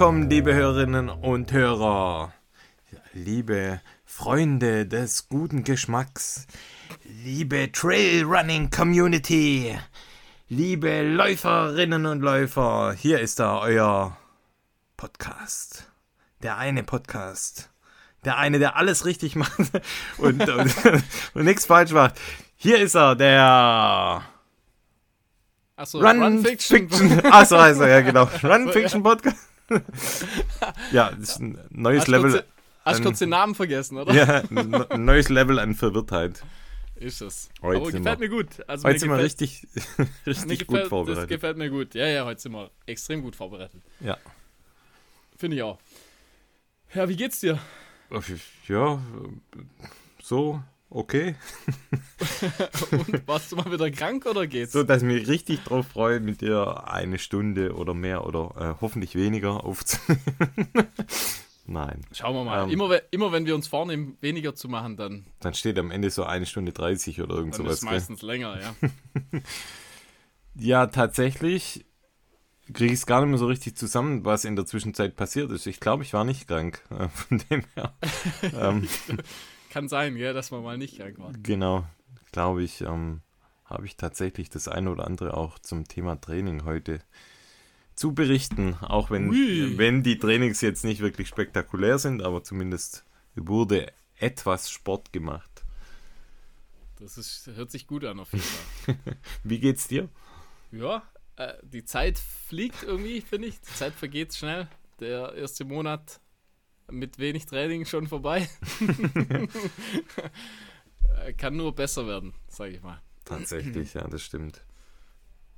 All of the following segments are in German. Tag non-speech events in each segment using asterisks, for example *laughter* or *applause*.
Willkommen, liebe Hörerinnen und Hörer, liebe Freunde des guten Geschmacks, liebe Trailrunning Community, liebe Läuferinnen und Läufer. Hier ist da euer Podcast. Der eine Podcast. Der eine, der alles richtig *laughs* macht und, und, und nichts falsch macht. Hier ist er, der Achso, Run, Run, Fiction. Fiction. Achso, er, ja, genau. *laughs* Run Achso, Fiction Podcast. *laughs* ja, das ist ein neues Hast du Level. kurz, hast an- kurz den Namen vergessen, oder? Ja, ein ne- neues Level an Verwirrtheit. Ist es. Heute Aber gefällt wir- mir gut. Also Heute mir sind wir richtig, *laughs* *laughs* richtig gefällt, gut Das vorbereitet. gefällt mir gut. Ja, ja, heute sind wir extrem gut vorbereitet. Ja. Finde ich auch. Ja, wie geht's dir? Ja, so, okay. *laughs* Und warst du mal wieder krank oder geht's? So, dass ich mich richtig drauf freue, mit dir eine Stunde oder mehr oder äh, hoffentlich weniger aufzunehmen. *laughs* Nein. Schauen wir mal. Ähm. immer, immer wenn wir uns vornehmen, weniger zu machen, dann, Dann steht am Ende so eine Stunde 30 oder irgend dann sowas. ist es gell? meistens länger, ja. *laughs* Ja, tatsächlich kriege ich es gar nicht mehr so richtig zusammen, was in der Zwischenzeit passiert ist. Ich glaube, ich war nicht krank. äh, Von dem her. ähm, Kann sein, gell, dass man mal nicht krank war. genau, glaube ich, ähm, habe ich tatsächlich das eine oder andere auch zum Thema Training heute zu berichten. Auch wenn, Ui. wenn die Trainings jetzt nicht wirklich spektakulär sind, aber zumindest wurde etwas Sport gemacht. Das ist, hört sich gut an auf jeden Fall. *laughs* Wie geht's dir? Ja, äh, die Zeit fliegt irgendwie, finde ich. Die Zeit vergeht schnell. Der erste Monat mit wenig Training schon vorbei. *laughs* Kann nur besser werden, sage ich mal. Tatsächlich, ja, das stimmt.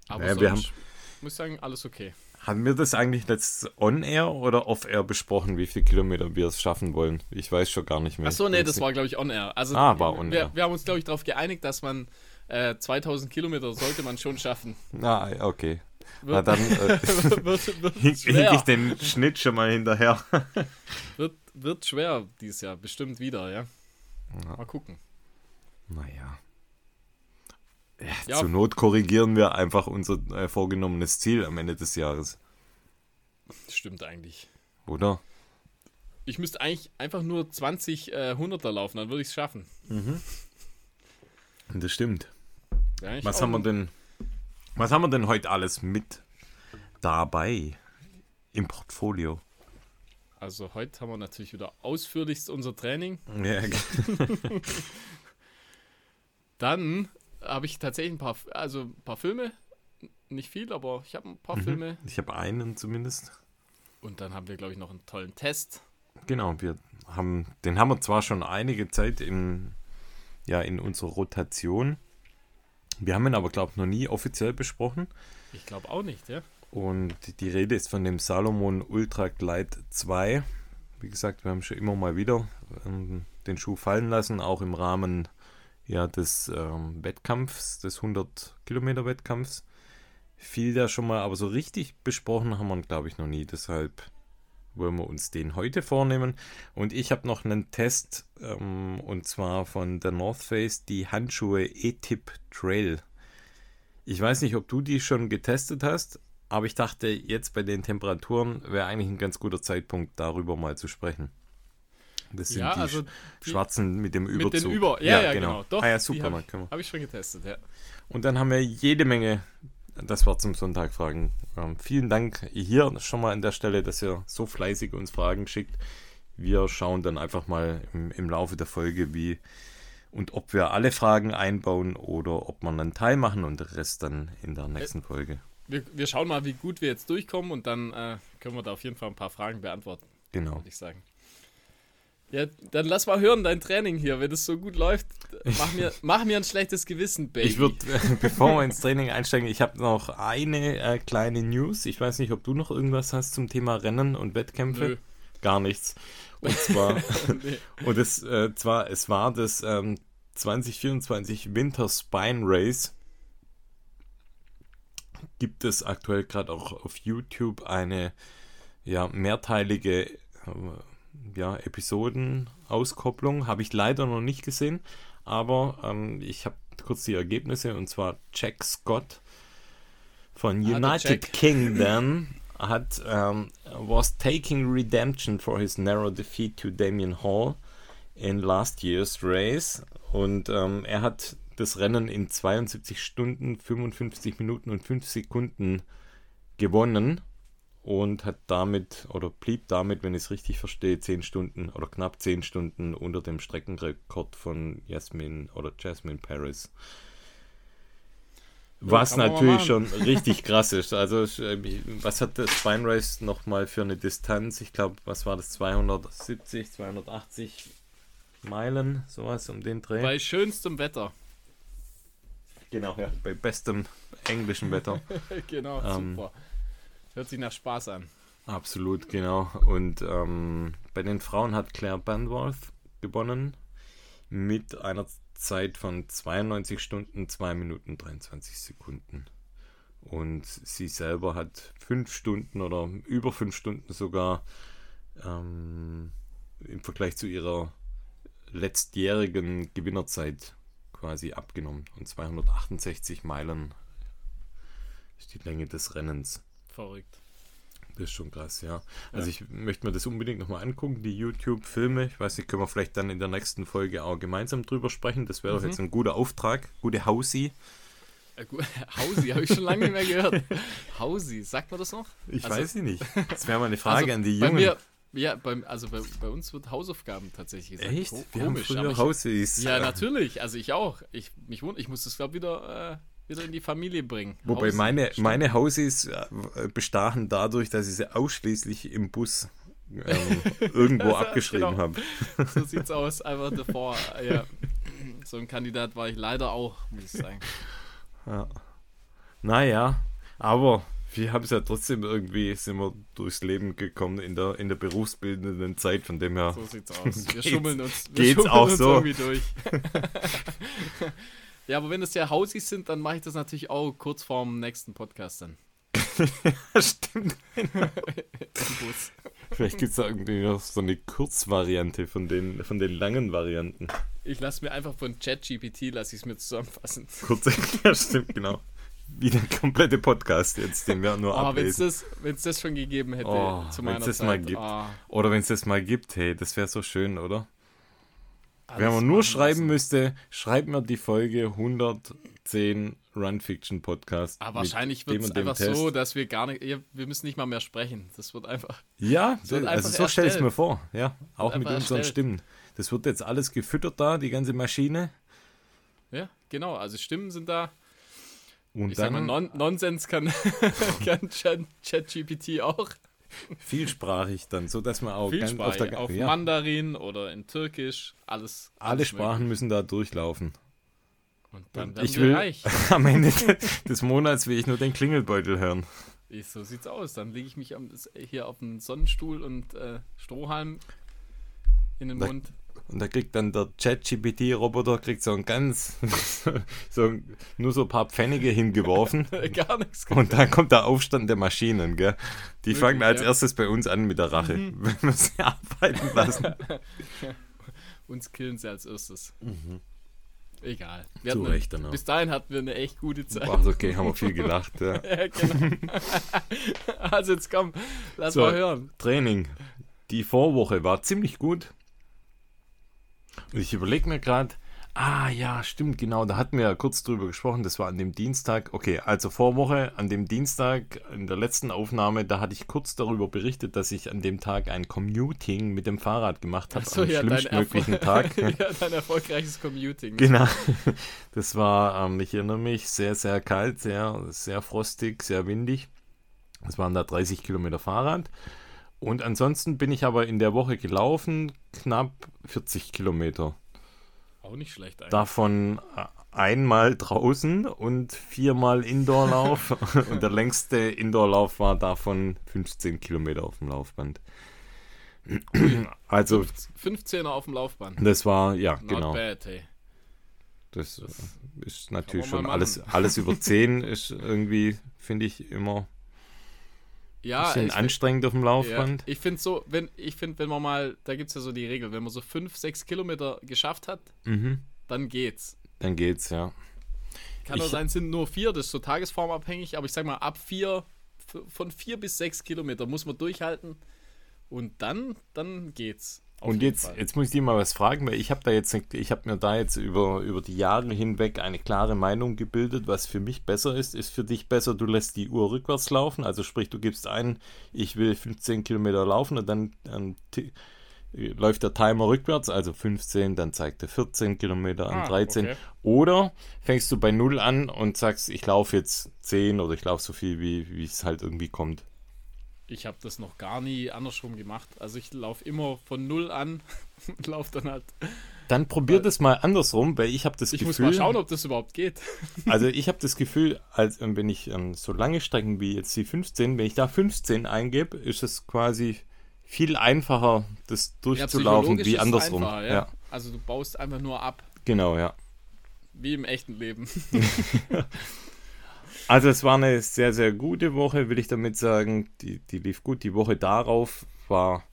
Aber Ja, wir sonst muss sagen, alles okay. Haben wir das eigentlich letzt on-air oder off-air besprochen, wie viele Kilometer wir es schaffen wollen? Ich weiß schon gar nicht mehr. Achso, nee, das war, glaube ich, on-air. Also, Ah, war on-air. Wir, wir haben uns, glaube ich, darauf geeinigt, dass man äh, 2000 Kilometer sollte man schon schaffen. Ah, okay. Na dann äh, *laughs* *laughs* hink ich den Schnitt schon mal hinterher. *laughs* wird, wird schwer dieses Jahr, bestimmt wieder, ja. Mal gucken. Naja. Ja, Ja. Zur Not korrigieren wir einfach unser äh, vorgenommenes Ziel am Ende des Jahres, Stimmt eigentlich. oder? Ich müsste eigentlich einfach nur 20 äh, Hunderter laufen, dann würde ich es schaffen. Das stimmt. Ja, Was haben wir denn? Was haben wir denn heute alles mit dabei im Portfolio? Also heute haben wir natürlich wieder ausführlichst unser Training. Ja, *laughs* Dann habe ich tatsächlich ein paar, also ein paar Filme. Nicht viel, aber ich habe ein paar Filme. ich habe einen zumindest. Und dann haben wir, glaube ich, noch einen tollen Test. Genau, wir haben, den haben wir zwar schon einige Zeit in, ja, in unserer Rotation. Wir haben ihn aber, glaube ich, noch nie offiziell besprochen. Ich glaube auch nicht, ja. Und die Rede ist von dem Salomon Ultra Glide 2. Wie gesagt, wir haben schon immer mal wieder ähm, den Schuh fallen lassen, auch im Rahmen ja, des ähm, Wettkampfs, des 100 Kilometer Wettkampfs. Fiel da schon mal, aber so richtig besprochen haben wir ihn, glaube ich, noch nie. Deshalb wollen wir uns den heute vornehmen. Und ich habe noch einen Test, ähm, und zwar von der North Face, die Handschuhe E-Tip Trail. Ich weiß nicht, ob du die schon getestet hast, aber ich dachte, jetzt bei den Temperaturen wäre eigentlich ein ganz guter Zeitpunkt, darüber mal zu sprechen. Das sind Ja, die also die- schwarzen mit dem Überzug. Mit den Über. Ja, ja, genau. Doch, ah ja, super, habe ich, hab ich schon getestet, ja. Und dann haben wir jede Menge, das war zum Sonntag Fragen. Ähm, vielen Dank hier schon mal an der Stelle, dass ihr so fleißig uns Fragen schickt. Wir schauen dann einfach mal im, im Laufe der Folge, wie und ob wir alle Fragen einbauen oder ob wir einen Teil machen und den Rest dann in der nächsten Folge. Wir, wir schauen mal, wie gut wir jetzt durchkommen und dann äh, können wir da auf jeden Fall ein paar Fragen beantworten, Genau. würde ich sagen. Ja, dann lass mal hören, dein Training hier. Wenn es so gut läuft, mach mir, *laughs* mach mir ein schlechtes Gewissen, Baby. Ich würde, *laughs* bevor wir ins Training einsteigen, ich habe noch eine äh, kleine News. Ich weiß nicht, ob du noch irgendwas hast zum Thema Rennen und Wettkämpfe. Nö. Gar nichts. Und zwar, *laughs* nee. und es, äh, zwar, es war das ähm, 2024 Winter Spine Race. Gibt es aktuell gerade auch auf YouTube eine ja, mehrteilige äh, ja, Episodenauskopplung. Habe ich leider noch nicht gesehen, aber ähm, ich habe kurz die Ergebnisse und zwar Jack Scott von der United Jack. Kingdom *laughs* hat um, was taking redemption for his narrow defeat to Damien Hall in last year's race und um, er hat das Rennen in 72 Stunden, 55 Minuten und 5 Sekunden gewonnen und hat damit oder blieb damit, wenn ich es richtig verstehe, 10 Stunden oder knapp 10 Stunden unter dem Streckenrekord von Jasmin oder Jasmine Paris. Was natürlich schon *laughs* richtig krass ist. Also, was hat das Spine Race nochmal für eine Distanz? Ich glaube, was war das? 270, 280 Meilen, sowas um den Dreh. Bei schönstem Wetter. Genau, ja, bei bestem englischen Wetter. *laughs* genau, ähm, super. Hört sich nach Spaß an. Absolut, genau. Und ähm, bei den Frauen hat Claire Banworth gewonnen mit einer Zeit von 92 Stunden, 2 Minuten 23 Sekunden. Und sie selber hat 5 Stunden oder über 5 Stunden sogar ähm, im Vergleich zu ihrer letztjährigen Gewinnerzeit quasi abgenommen. Und 268 Meilen ist die Länge des Rennens. Verrückt. Das ist schon krass, ja. Also ja. ich möchte mir das unbedingt nochmal angucken, die YouTube-Filme. Ich weiß nicht, können wir vielleicht dann in der nächsten Folge auch gemeinsam drüber sprechen. Das wäre mhm. doch jetzt ein guter Auftrag. Gute Hausi. Äh, *laughs* Hausi, habe ich schon lange nicht mehr gehört. Hausi, sagt man das noch? Ich also, weiß nicht. Das wäre mal eine *laughs* Frage also an die Jungen. Mir, ja, beim, also bei, bei, uns wird Hausaufgaben tatsächlich gesagt. Echt? Wir Komisch, haben früher Hausis. Ja, natürlich. Also ich auch. Ich, mich, ich muss das, glaube ich, wieder... Äh, wieder in die Familie bringen. Wobei Haus meine, meine Hausis äh, bestachen dadurch, dass ich sie ausschließlich im Bus ähm, *laughs* irgendwo abgeschrieben genau. habe. So *laughs* sieht's aus, einfach davor. Ja. So ein Kandidat war ich leider auch, muss ich sagen. Ja. Naja, aber wir haben es ja trotzdem irgendwie, sind wir durchs Leben gekommen in der, in der berufsbildenden Zeit, von dem her. So sieht's aus. Wir *laughs* schummeln uns, wir geht's schummeln auch uns so. irgendwie durch. Ja, aber wenn es ja Hausis sind, dann mache ich das natürlich auch kurz vorm nächsten Podcast dann. ja, *laughs* stimmt. Vielleicht gibt es da irgendwie noch so eine Kurzvariante von den, von den langen Varianten. Ich lasse mir einfach von ChatGPT, lasse ich es mir zusammenfassen. Kurz, *laughs* ja, stimmt, genau. Wie der komplette Podcast jetzt, den wir nur oh, ablesen. Wenn es das, das schon gegeben hätte oh, zu meiner das Zeit. Mal gibt. Oh. Oder wenn es das mal gibt, hey, das wäre so schön, oder? Wenn man nur schreiben müsste, schreibt mir die Folge 110 Run Fiction Podcast. Aber wahrscheinlich wird es einfach Test. so, dass wir gar nicht, wir müssen nicht mal mehr sprechen. Das wird einfach. Ja, wird also so stelle ich es mir vor. Ja, auch mit unseren erstellt. Stimmen. Das wird jetzt alles gefüttert da, die ganze Maschine. Ja, genau. Also Stimmen sind da. Und ich dann, mal, non Nonsens kann, *laughs* kann ChatGPT auch vielsprachig dann, so dass man auch ganz auf, der, auf ja. Mandarin oder in Türkisch, alles. Alle Sprachen möglich. müssen da durchlaufen. Und dann werden ich will reich. *laughs* am Ende des Monats will ich nur den Klingelbeutel hören. So sieht's aus. Dann lege ich mich hier auf einen Sonnenstuhl und äh, Strohhalm in den da, Mund. Und da kriegt dann der ChatGPT-Roboter kriegt so ein ganz, *laughs* so nur so ein paar Pfennige hingeworfen. *laughs* Gar nichts. Und dann kommt der Aufstand der Maschinen, gell? Die Wirklich, fangen als ja. erstes bei uns an mit der Rache, mhm. *laughs* wenn wir sie arbeiten lassen. Uns killen sie als erstes. Mhm. Egal. Wir Zu Recht dann auch. Bis dahin hatten wir eine echt gute Zeit. War okay, haben wir viel gelacht. Ja, ja genau. also jetzt komm, lass so, mal hören. Training. Die Vorwoche war ziemlich gut. Und ich überlege mir gerade, ah ja, stimmt, genau, da hatten wir ja kurz drüber gesprochen, das war an dem Dienstag, okay, also Vorwoche, an dem Dienstag, in der letzten Aufnahme, da hatte ich kurz darüber berichtet, dass ich an dem Tag ein Commuting mit dem Fahrrad gemacht habe, so, am ja, schlimmstmöglichen Tag. *laughs* ja, dein erfolgreiches Commuting. Genau, das war, ähm, ich erinnere mich, sehr, sehr kalt, sehr, sehr frostig, sehr windig. Es waren da 30 Kilometer Fahrrad. Und ansonsten bin ich aber in der Woche gelaufen, knapp 40 Kilometer. Auch nicht schlecht eigentlich. Davon äh, einmal draußen und viermal Indoorlauf. *laughs* und der längste Indoorlauf war davon 15 Kilometer auf dem Laufband. also 15er auf dem Laufband. Das war, ja, Not genau. Bad, hey. Das, das ist natürlich schon alles, alles über 10 *laughs* ist irgendwie, finde ich, immer ja, bisschen anstrengend auf dem Laufband. Ja, ich finde so, wenn ich finde, wenn man mal, da gibt es ja so die Regel, wenn man so fünf, sechs Kilometer geschafft hat, mhm. dann geht's. Dann geht's, ja. Kann auch sein, es sind nur vier, das ist so tagesformabhängig, aber ich sag mal, ab vier, von vier bis sechs Kilometer muss man durchhalten und dann, dann geht's. Und jetzt, jetzt muss ich dir mal was fragen, weil ich habe da jetzt, ich habe mir da jetzt über, über die Jahre hinweg eine klare Meinung gebildet, was für mich besser ist. Ist für dich besser, du lässt die Uhr rückwärts laufen, also sprich, du gibst ein, ich will 15 Kilometer laufen und dann, dann läuft der Timer rückwärts, also 15, dann zeigt er 14 Kilometer an, ah, 13. Okay. Oder fängst du bei 0 an und sagst, ich laufe jetzt 10 oder ich laufe so viel, wie es halt irgendwie kommt. Ich habe das noch gar nie andersrum gemacht. Also ich laufe immer von 0 an *laughs* und laufe dann halt. Dann probier das mal andersrum, weil ich habe das ich Gefühl. Ich muss mal schauen, ob das überhaupt geht. *laughs* also ich habe das Gefühl, als ähm, wenn ich ähm, so lange Strecken wie jetzt die 15, wenn ich da 15 eingebe, ist es quasi viel einfacher, das durchzulaufen ja, wie andersrum. Ja. ja. Also du baust einfach nur ab. Genau, ja. Wie im echten Leben. *laughs* also es war eine sehr, sehr gute Woche, will ich damit sagen. Die, die lief gut. Die Woche darauf war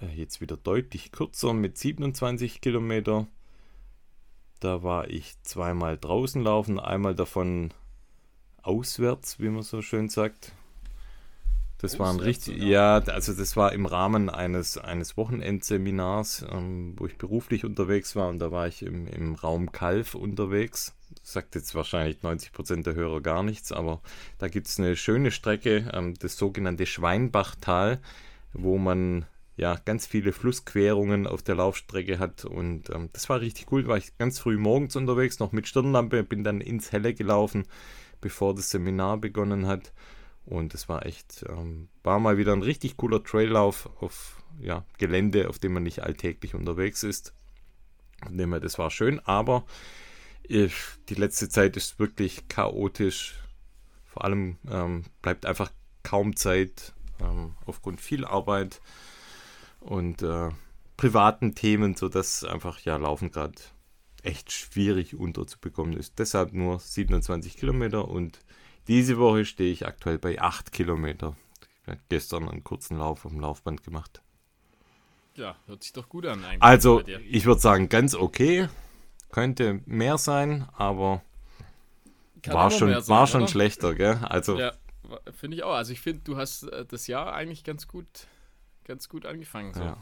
äh, jetzt wieder deutlich kürzer mit 27 Kilometer. Da war ich zweimal draußen laufen, einmal davon auswärts, wie man so schön sagt. Das war ein richtig, ja, also das war im Rahmen eines, eines Wochenendseminars, ähm, wo ich beruflich unterwegs war und da war ich im, im Raum Kalf unterwegs. Sagt jetzt wahrscheinlich 90 Prozent der Hörer gar nichts, aber da gibt es eine schöne Strecke, ähm, das sogenannte Schweinbachtal, wo man ja ganz viele Flussquerungen auf der Laufstrecke hat und ähm, das war richtig cool. War ich ganz früh morgens unterwegs, noch mit Stirnlampe, bin dann ins Helle gelaufen, bevor das Seminar begonnen hat. Und es war echt, ähm, war mal wieder ein richtig cooler Traillauf auf ja, Gelände, auf dem man nicht alltäglich unterwegs ist. Von das war schön, aber ich, die letzte Zeit ist wirklich chaotisch. Vor allem ähm, bleibt einfach kaum Zeit ähm, aufgrund viel Arbeit und äh, privaten Themen, sodass einfach ja Laufen gerade echt schwierig unterzubekommen ist. Deshalb nur 27 Kilometer und diese Woche stehe ich aktuell bei 8 Kilometer. Ich habe gestern einen kurzen Lauf auf dem Laufband gemacht. Ja, hört sich doch gut an eigentlich. Also, ich würde sagen, ganz okay. Könnte mehr sein, aber Kann war schon, sein, war schon schlechter, gell? Also, ja, finde ich auch. Also, ich finde, du hast äh, das Jahr eigentlich ganz gut, ganz gut angefangen. So. Ja.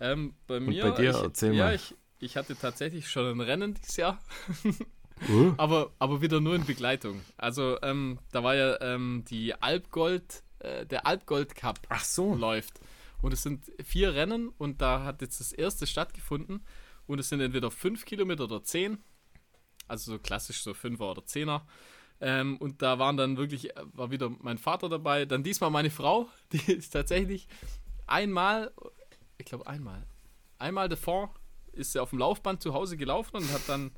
Ähm, bei mir, Und bei dir, ich, erzähl ja, mal. Ich, ich hatte tatsächlich schon ein Rennen dieses Jahr. Uh. *laughs* aber, aber wieder nur in Begleitung. Also ähm, da war ja ähm, die Alpgold, äh, der Alpgold Cup Ach so. läuft. Und es sind vier Rennen und da hat jetzt das erste stattgefunden. Und es sind entweder fünf Kilometer oder zehn. Also so klassisch so Fünfer oder Zehner. Ähm, und da waren dann wirklich, war wieder mein Vater dabei. Dann diesmal meine Frau, *laughs* die ist tatsächlich einmal, ich glaube einmal, einmal davor ist sie auf dem Laufband zu Hause gelaufen und hat dann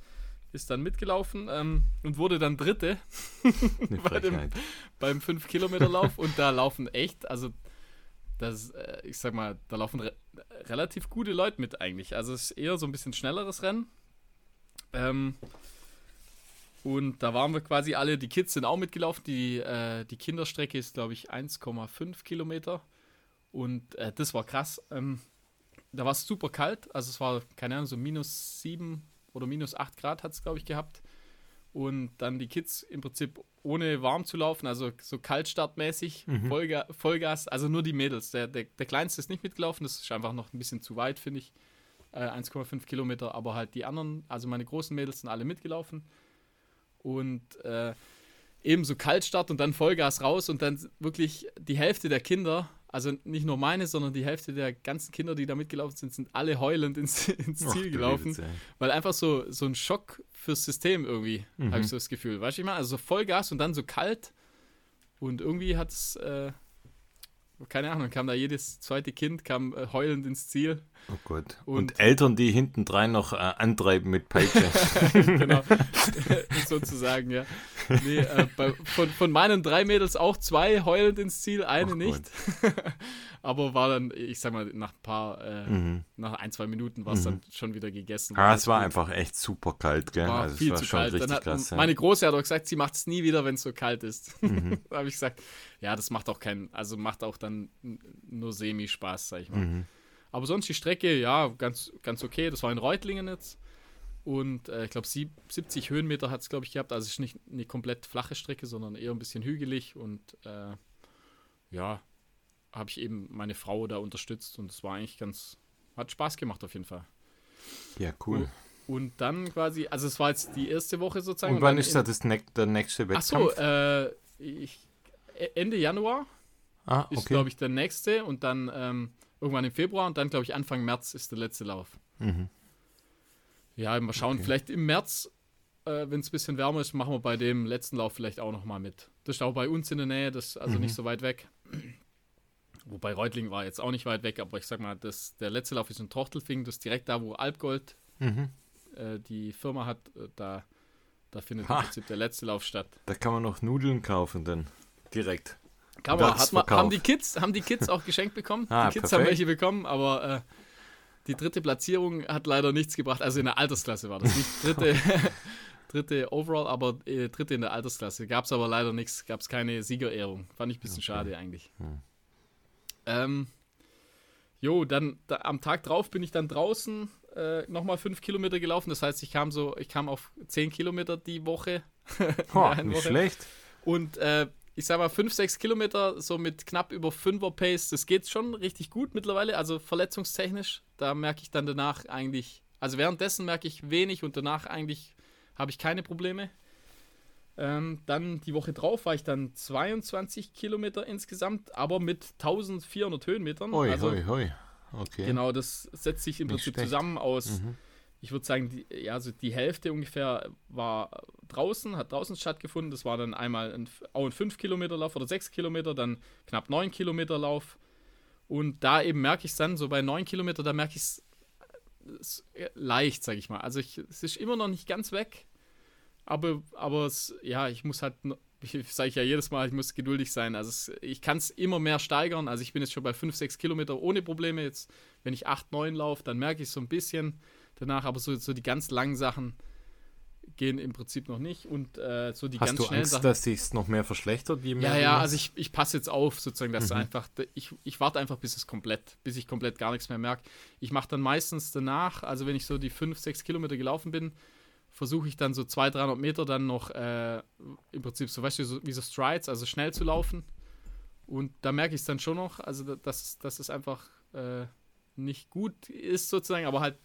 ist dann mitgelaufen ähm, und wurde dann Dritte *laughs* *laughs* bei dem, beim 5-Kilometer-Lauf. und da laufen echt, also das, äh, ich sag mal, da laufen relativ gute Leute mit eigentlich. Also es ist eher so ein bisschen schnelleres Rennen. Ähm, und da waren wir quasi alle, die Kids sind auch mitgelaufen. Die, äh, die Kinderstrecke ist, glaube ich, 1,5 Kilometer. Und äh, das war krass. Ähm, da war es super kalt. Also es war, keine Ahnung, so minus 7 oder minus 8 Grad hat es, glaube ich, gehabt. Und dann die Kids im Prinzip ohne warm zu laufen, also so kaltstartmäßig, mhm. Vollga Vollgas, also nur die Mädels. Der, der, der Kleinste ist nicht mitgelaufen, das ist einfach noch ein bisschen zu weit, finde ich. Äh, 1,5 Kilometer, aber halt die anderen, also meine großen Mädels sind alle mitgelaufen. Und äh, ebenso Kaltstart und dann Vollgas raus und dann wirklich die Hälfte der Kinder also nicht nur meine, sondern die Hälfte der ganzen Kinder, die da mitgelaufen sind, sind alle heulend ins, *laughs* ins Ziel Och, gelaufen. Witz, weil einfach so, so ein Schock fürs System irgendwie, mhm. habe ich so das Gefühl. Weißt du, ich meine, also so Vollgas und dann so kalt. Und irgendwie hat es, äh, keine Ahnung, kam da jedes zweite Kind, kam äh, heulend ins Ziel. Oh Gott. Und, und Eltern, die hinten drein noch äh, antreiben mit Peitsche. *laughs* genau, *laughs* sozusagen, ja. Nee, äh, bei, von, von meinen drei Mädels auch zwei heulend ins Ziel, eine Ach nicht. *laughs* Aber war dann, ich sag mal, nach ein paar, äh, mhm. nach ein, zwei Minuten war es mhm. dann schon wieder gegessen. Ah, es war gut. einfach echt super kalt, gell? War also viel war zu kalt. Richtig hat, krass, ja. Meine Große hat auch gesagt, sie macht es nie wieder, wenn es so kalt ist. Mhm. da habe ich gesagt, ja, das macht auch keinen, also macht auch dann nur Semi-Spaß, sag ich mal. Aber sonst die Strecke, ja, ganz, ganz okay. Das war in Reutlingen jetzt. Und äh, ich glaube, 70 Höhenmeter hat es, glaube ich, gehabt. Also es ist nicht eine komplett flache Strecke, sondern eher ein bisschen hügelig. Und äh, ja, habe ich eben meine Frau da unterstützt. Und es war eigentlich ganz, hat Spaß gemacht auf jeden Fall. Ja, cool. Und, und dann quasi, also es war jetzt die erste Woche sozusagen. Und wann ist da das ne der nächste Wettkampf? Achso, äh, ich, Ende Januar ah, okay. ist, glaube ich, der nächste. Und dann ähm, irgendwann im Februar. Und dann, glaube ich, Anfang März ist der letzte Lauf. Mhm. Ja, mal schauen. Okay. Vielleicht im März, äh, wenn es ein bisschen wärmer ist, machen wir bei dem letzten Lauf vielleicht auch nochmal mit. Das ist auch bei uns in der Nähe, das ist also mhm. nicht so weit weg. Wobei Reutling war jetzt auch nicht weit weg, aber ich sag mal, das, der letzte Lauf ist in Trochtelfing, das ist direkt da, wo Alpgold mhm. äh, die Firma hat. Äh, da, da findet ha. im Prinzip der letzte Lauf statt. Da kann man noch Nudeln kaufen, dann direkt. Kann man, hat man, haben, die Kids, haben die Kids auch geschenkt bekommen? *laughs* ah, die Kids perfekt. haben welche bekommen, aber äh, die dritte Platzierung hat leider nichts gebracht. Also in der Altersklasse war das nicht *laughs* dritte, *laughs* dritte Overall, aber äh, dritte in der Altersklasse. Gab es aber leider nichts, gab es keine Siegerehrung. Fand ich ein bisschen okay. schade eigentlich. Hm. Ähm, jo, dann da, am Tag drauf bin ich dann draußen äh, nochmal fünf Kilometer gelaufen. Das heißt, ich kam so, ich kam auf zehn Kilometer die Woche. oh, nicht Woche. schlecht. Und äh, ich sag mal, 5, 6 Kilometer, so mit knapp über 5er Pace, das geht schon richtig gut mittlerweile, also verletzungstechnisch. Da merke ich dann danach eigentlich, also währenddessen merke ich wenig und danach eigentlich habe ich keine Probleme. Ähm, dann die Woche drauf war ich dann 22 Kilometer insgesamt, aber mit 1400 Höhenmetern. Oi, also, hoi, hoi. Okay. Genau, das setzt sich im Nicht Prinzip schlecht. zusammen aus. Mhm ich würde sagen, die, ja, also die Hälfte ungefähr war draußen, hat draußen stattgefunden. Das war dann einmal ein, auch ein 5-Kilometer-Lauf oder 6 Kilometer, dann knapp 9 Kilometer Lauf. Und da eben merke ich es dann, so bei 9 Kilometer, da merke ich es leicht, sage ich mal. Also ich, es ist immer noch nicht ganz weg, aber, aber es, ja, ich muss halt, sage *laughs* ich ja jedes Mal, ich muss geduldig sein. Also es, ich kann es immer mehr steigern. Also ich bin jetzt schon bei 5, 6 Kilometer ohne Probleme. Jetzt, wenn ich 8, 9 laufe, dann merke ich es so ein bisschen danach, aber so, so die ganz langen Sachen gehen im Prinzip noch nicht und äh, so die Hast ganz du schnellen Angst, Sachen. dass sich noch mehr verschlechtert? Je mehr ja, ja, also ich, ich passe jetzt auf, sozusagen, dass mhm. einfach, ich, ich warte einfach, bis es komplett, bis ich komplett gar nichts mehr merke. Ich mache dann meistens danach, also wenn ich so die 5, 6 Kilometer gelaufen bin, versuche ich dann so 200, 300 Meter dann noch äh, im Prinzip so, weißt du, so, wie so Strides, also schnell zu laufen. Und da merke ich es dann schon noch, also dass, dass es einfach äh, nicht gut ist sozusagen, aber halt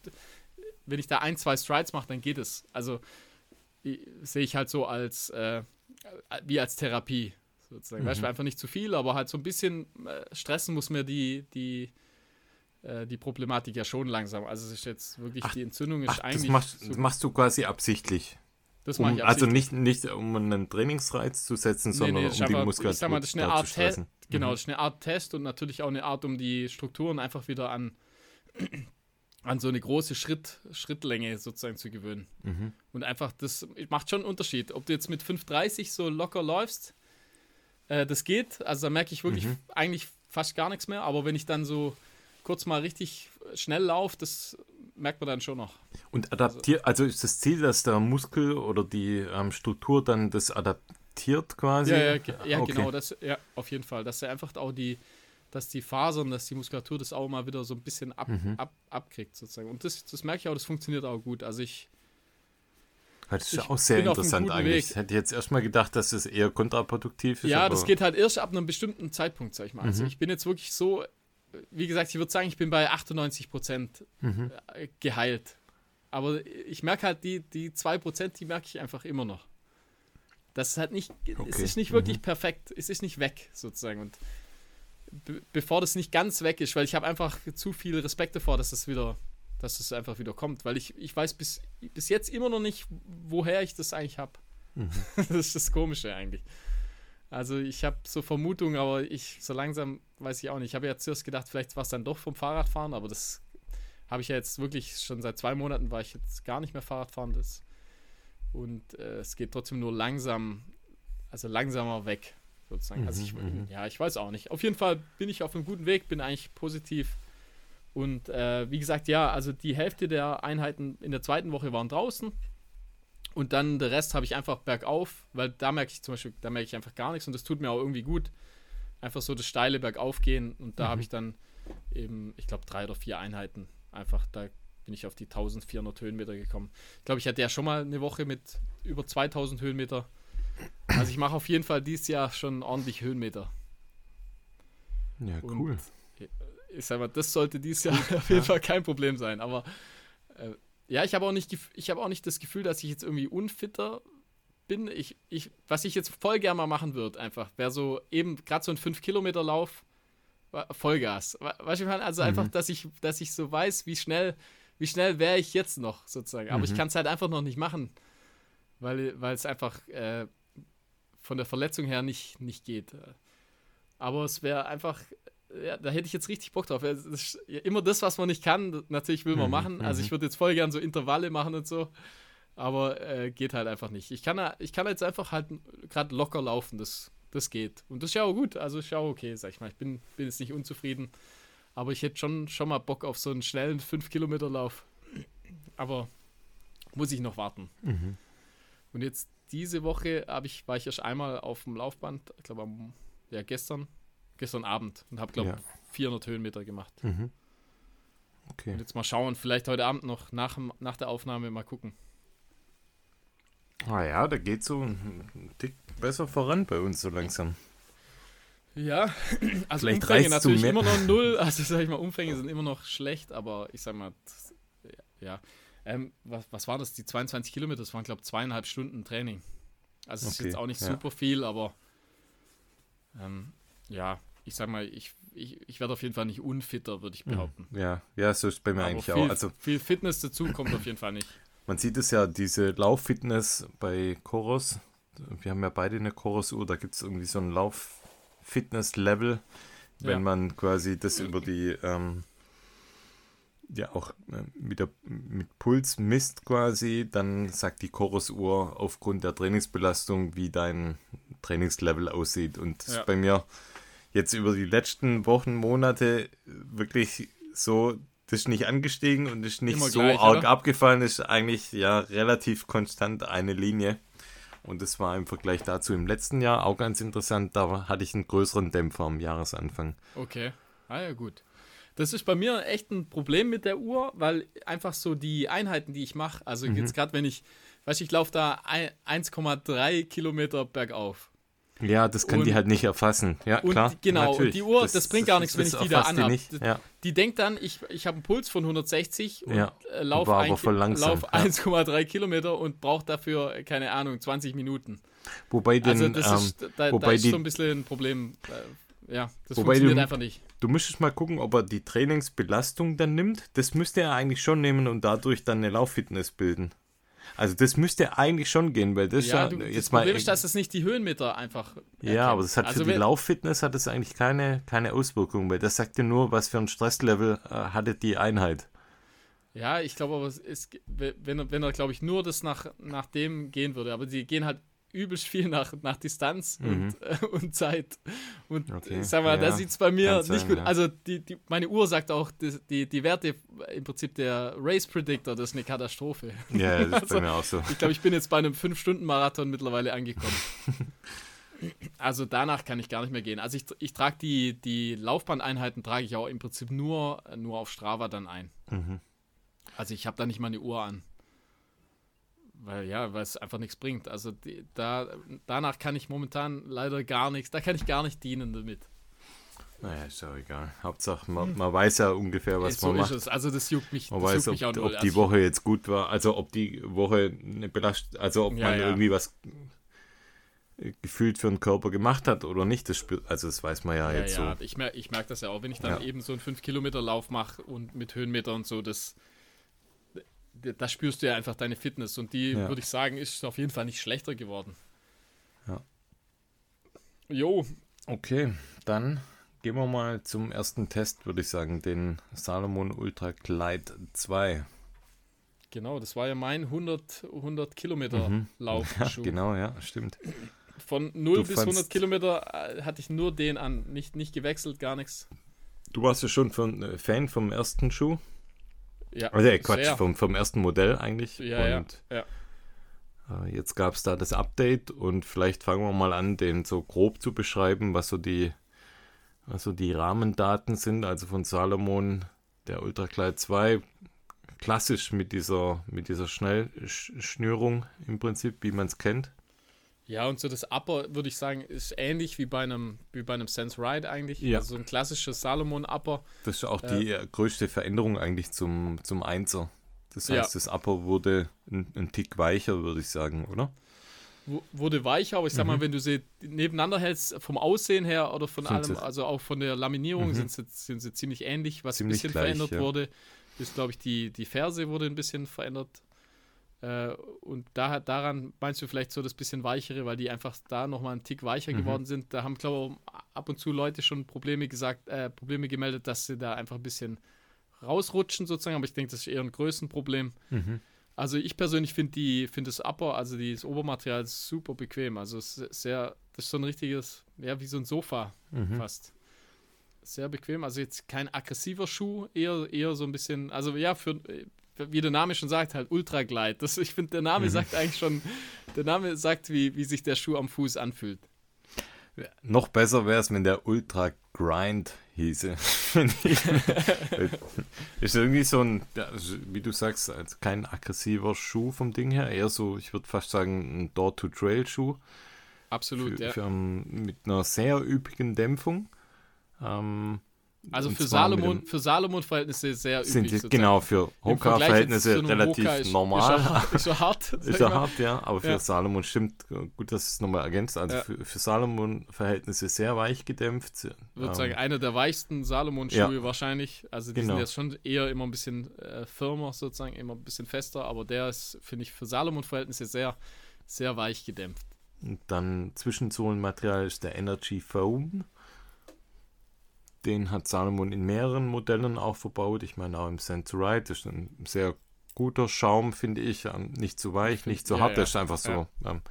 wenn ich da ein, zwei Strides mache, dann geht es. Also sehe ich halt so als, äh, wie als Therapie sozusagen. Mhm. Weißt du, einfach nicht zu viel, aber halt so ein bisschen äh, stressen muss mir die, die, äh, die Problematik ja schon langsam. Also es ist jetzt wirklich, ach, die Entzündung ist ach, eigentlich. Das machst, so, machst, du quasi absichtlich. Das mache ich um, Also nicht, nicht um einen Trainingsreiz zu setzen, nee, sondern nee, um die Muskulatur ich sag mal, das ist eine Art Test. Genau, mhm. das ist eine Art Test und natürlich auch eine Art, um die Strukturen einfach wieder an an so eine große Schritt, Schrittlänge sozusagen zu gewöhnen. Mhm. Und einfach, das macht schon einen Unterschied. Ob du jetzt mit 5,30 so locker läufst, äh, das geht. Also da merke ich wirklich mhm. eigentlich fast gar nichts mehr. Aber wenn ich dann so kurz mal richtig schnell laufe, das merkt man dann schon noch. Und adaptiert, also, also ist das Ziel, dass der Muskel oder die ähm, Struktur dann das adaptiert quasi? Ja, ja, ja okay. genau, das, ja, auf jeden Fall. Dass er einfach auch die, dass die Fasern, dass die Muskulatur das auch mal wieder so ein bisschen ab, mhm. ab, abkriegt, sozusagen. Und das, das merke ich auch, das funktioniert auch gut. Also ich. Das ist ja auch sehr interessant eigentlich. Weg. Hätte jetzt erstmal gedacht, dass es eher kontraproduktiv ist. Ja, das geht halt erst ab einem bestimmten Zeitpunkt, sag ich mal. Also mhm. Also ich bin jetzt wirklich so, wie gesagt, ich würde sagen, ich bin bei 98 Prozent mhm. Äh, geheilt. Aber ich merke halt, die, die 2 Prozent, die merke ich einfach immer noch. Das ist halt nicht, okay. es ist nicht wirklich mhm. perfekt, es ist nicht weg, sozusagen. Und bevor das nicht ganz weg ist, weil ich habe einfach zu viel Respekt davor, dass das wieder, dass das einfach wieder kommt, weil ich, ich weiß bis, bis jetzt immer noch nicht, woher ich das eigentlich habe. Mhm. *laughs* Das ist das Komische eigentlich. Also ich habe so Vermutungen, aber ich so langsam weiß ich auch nicht. Ich habe ja zuerst gedacht, vielleicht war es dann doch vom Fahrradfahren, aber das habe ich ja jetzt wirklich schon seit zwei Monaten war ich jetzt gar nicht mehr Fahrradfahren. Das, und äh, es geht trotzdem nur langsam, also langsamer weg sozusagen. Also ich, mhm, mhm. ja, ich weiß auch nicht. Auf jeden Fall bin ich auf einem guten Weg, bin eigentlich positiv. Und äh, wie gesagt, ja, also die Hälfte der Einheiten in der zweiten Woche waren draußen. Und dann der Rest habe ich einfach bergauf, weil da merke ich zum Beispiel, da merke ich einfach gar nichts und das tut mir auch irgendwie gut. Einfach so das steile Bergauf gehen und da mhm. habe ich dann eben, ich glaube, drei oder vier Einheiten. Einfach, da bin bin ich auf die 1400 Höhenmeter gekommen. Ich glaube, ich hatte ja schon mal eine Woche mit über 2000 Höhenmeter. Also ich mache auf jeden Fall dieses Jahr schon ordentlich Höhenmeter. Ja, cool. Und ich sag mal, das sollte dieses Jahr *laughs* auf jeden Fall kein Problem sein. Aber äh, ja, ich habe auch, nicht, hab auch nicht das Gefühl, dass ich jetzt irgendwie unfitter bin. Ich, ich, was ich jetzt voll gerne mal machen würde, einfach, wäre so eben gerade so ein 5-Kilometer-Lauf, Vollgas. Weißt du, also mhm. einfach, dass ich, dass ich so weiß, wie schnell, wie schnell wäre ich jetzt noch, sozusagen. Aber mhm. ich kann es halt einfach noch nicht machen, weil, weil es einfach äh, von der Verletzung her nicht, nicht geht. Aber es wäre einfach ja, da hätte ich jetzt richtig Bock drauf. Immer das, was man nicht kann, natürlich will man mhm, machen. Also ich mhm. würde jetzt voll gern so Intervalle machen und so. Aber äh, geht halt einfach nicht. Ich kann, ich kann jetzt einfach halt gerade locker laufen. Das, das geht. Und das ist ja auch gut. Also ist ja auch okay, sag ich mal. Ich bin, bin jetzt nicht unzufrieden. Aber ich hätte schon, schon mal Bock auf so einen schnellen 5-Kilometer-Lauf. Aber muss ich noch warten. Mhm. Und jetzt diese Woche ich, war ich erst einmal auf dem Laufband, ich glaube ja, gestern gestern Abend und habe, glaube ich, ja. 400 Höhenmeter gemacht. Mhm. Okay. Und jetzt mal schauen, vielleicht heute Abend noch nach, nach der Aufnahme mal gucken. Ah ja, da geht so ein Tick besser voran bei uns so langsam. Ja, *clears throat* also Vielleicht Umfänge natürlich immer noch null. *laughs* Also sag ich mal, Umfänge sind immer noch schlecht, aber ich sag mal, ja. Ähm, was, was war das? Die 22 Kilometer, das waren, glaube ich, zweieinhalb Stunden Training. Also es okay, ist jetzt auch nicht ja. super viel, aber ähm, ja, ich sag mal, ich, ich, ich werde auf jeden Fall nicht unfitter, würde ich hm. behaupten. Ja, ja, so ist bei mir Aber eigentlich viel, auch. Also, viel Fitness dazu kommt auf jeden Fall nicht. *laughs* Man sieht es ja, diese Lauffitness bei Chorus. Wir haben ja beide eine Chorus-Uhr, da gibt es irgendwie so ein Lauf-Fitness-Level, wenn ja. man quasi das über die, ähm, ja auch äh, mit, der, mit Puls misst quasi, dann sagt die Chorus-Uhr aufgrund der Trainingsbelastung, wie dein Trainingslevel aussieht. Und ja. bei mir jetzt über die letzten Wochen, Monate wirklich so, das ist nicht angestiegen und ist nicht Immer so gleich, arg oder? abgefallen, ist eigentlich ja relativ konstant eine Linie. Und das war im Vergleich dazu im letzten Jahr auch ganz interessant. Da hatte ich einen größeren Dämpfer am Jahresanfang. Okay. Ah ja, gut. Das ist bei mir echt ein Problem mit der Uhr, weil einfach so die Einheiten, die ich mache, also mhm. jetzt gerade wenn ich, weiß ich, laufe da 1,3 Kilometer bergauf. Ja, das kann und, die halt nicht erfassen. Ja, klar. Genau, und die Uhr, das, das bringt gar nichts, wenn ich die da anhabe. Die, ja. die denkt dann, ich, ich habe einen Puls von 160 und ja, äh, laufe lauf 1,3 ja. Kilometer und brauche dafür, keine Ahnung, 20 Minuten. Wobei den, also das ähm, ist, da, wobei da ist die, so ein bisschen ein Problem. Äh, ja, das funktioniert du, einfach nicht. Du müsstest mal gucken, ob er die Trainingsbelastung dann nimmt. Das müsste er eigentlich schon nehmen und dadurch dann eine Lauffitness bilden. Also das müsste eigentlich schon gehen, weil das ja, ja du, jetzt das mal. Problem ist, dass es nicht die Höhenmeter einfach. Erkennt. Ja, aber das hat also für die Lauffitness hat es eigentlich keine, keine Auswirkung, weil das sagt dir nur, was für ein Stresslevel äh, hatte die Einheit. Ja, ich glaube aber, es ist, wenn, wenn er, glaube ich, nur das nach, nach dem gehen würde, aber die gehen halt übelst viel nach, nach Distanz mhm. und, äh, und Zeit. Und okay. ich sag mal, ja, da sieht es bei mir nicht gut. Ja. Also die, die, meine Uhr sagt auch, die, die, die Werte im Prinzip der Race Predictor, das ist eine Katastrophe. Ja, das ist also, bei mir auch so. Ich glaube, ich bin jetzt bei einem 5-Stunden-Marathon mittlerweile angekommen. *laughs* also danach kann ich gar nicht mehr gehen. Also ich, ich trage die, die Laufbandeinheiten trage ich auch im Prinzip nur, nur auf Strava dann ein. Mhm. Also ich habe da nicht mal eine Uhr an. Weil ja, weil es einfach nichts bringt. Also die, da, danach kann ich momentan leider gar nichts, da kann ich gar nicht dienen damit. Naja, ist ja egal. Hauptsache, man, man weiß ja ungefähr, was so man macht. Es. Also das juckt mich, man weiß, mich ob, ob die Woche jetzt gut war, also ob die Woche eine Belastung, also ob ja, man ja. irgendwie was gefühlt für den Körper gemacht hat oder nicht, das spürt, also das weiß man ja, ja jetzt ja. so. Ich merke ich merk das ja auch, wenn ich dann eben so einen 5-Kilometer-Lauf mache und mit Höhenmeter und so, das, da spürst du ja einfach deine Fitness und die, ja. würde ich sagen, ist auf jeden Fall nicht schlechter geworden. Ja. Jo. Okay, dann gehen wir mal zum ersten Test, würde ich sagen, den Salomon Ultra Glide 2. Genau, das war ja mein 100, 100 Kilometer mhm. Lauf. Ja, genau, ja, stimmt. Von 0 du bis 100 Kilometer äh, hatte ich nur den an, nicht, nicht gewechselt, gar nichts. Du warst ja schon von, äh, Fan vom ersten Schuh. Ja. Also, ja, Quatsch, vom, vom ersten Modell eigentlich. Ja, und ja. ja. Äh, jetzt gab es da das Update und vielleicht fangen wir mal an, den so grob zu beschreiben, was so die, was so die Rahmendaten sind. Also von Salomon, der Ultra Glide 2, klassisch mit dieser, mit dieser Schnellschnürung im Prinzip, wie man es kennt. Ja, und so das Upper, würde ich sagen, ist ähnlich wie bei einem, wie bei einem Sense Ride eigentlich. Ja. Also so ein klassisches Salomon-Upper. Das ist auch die äh, größte Veränderung eigentlich zum, zum Einser. Das heißt, Ja. das Upper wurde ein, ein Tick weicher, würde ich sagen, oder? Wu- Wurde weicher, aber ich sag mal, wenn du sie nebeneinander hältst, vom Aussehen her oder von Mhm. Sind allem, also auch von der Laminierung Mhm. sind, sie, sind sie ziemlich ähnlich. Was Ziemlich ein bisschen gleich, verändert ja. wurde, ist, glaube ich, die, die Ferse wurde ein bisschen verändert. Äh, und da, daran meinst du vielleicht so das bisschen weichere, weil die einfach da nochmal einen Tick weicher Mhm. geworden sind. Da haben, glaube ich, ab und zu Leute schon Probleme gesagt, äh, Probleme gemeldet, dass sie da einfach ein bisschen rausrutschen sozusagen, aber ich denke, das ist eher ein Größenproblem. Also ich persönlich finde die, finde das Upper, also das Obermaterial super bequem. Also es ist sehr, das ist so ein richtiges, ja, wie so ein Sofa Mhm. fast. Sehr bequem. Also jetzt kein aggressiver Schuh, eher, eher so ein bisschen, also ja, für, wie der Name schon sagt, halt Ultra Glide. Das, ich finde, der Name sagt eigentlich schon, der Name sagt, wie, wie sich der Schuh am Fuß anfühlt. Noch besser wäre es, wenn der Ultra Grind hieße. *laughs* *laughs* Ist irgendwie so ein, wie du sagst, also kein aggressiver Schuh vom Ding her, eher so, ich würde fast sagen, ein Door-to-Trail-Schuh. Absolut, für, ja. für, ähm, mit einer sehr üppigen Dämpfung. Ähm, also für Salomon, für Salomon-Verhältnisse sehr sind üblich. die, sozusagen. genau für Hoka-Verhältnisse relativ Hoka ist- normal. Ist er, hart- ist hart. *laughs* ja hart, ja, aber für Ja. Salomon stimmt, gut, dass es nochmal ergänzt. Also Ja. für, für Salomon-Verhältnisse sehr weich gedämpft. Ich würde Ähm, sagen, einer der weichsten Salomon-Schuhe Ja. wahrscheinlich. Also die Genau. sind jetzt schon eher immer ein bisschen äh, firmer, sozusagen, immer ein bisschen fester, aber der ist, finde ich, für Salomon-Verhältnisse sehr, sehr weich gedämpft. Und dann Zwischensohlenmaterial ist der Energy Foam. Den hat Salomon in mehreren Modellen auch verbaut. Ich meine auch im Sense Ride. Das ist ein sehr guter Schaum, finde ich. Ähm, Nicht zu weich, nicht zu Ja, hart. ja. Das ist einfach so. Ähm,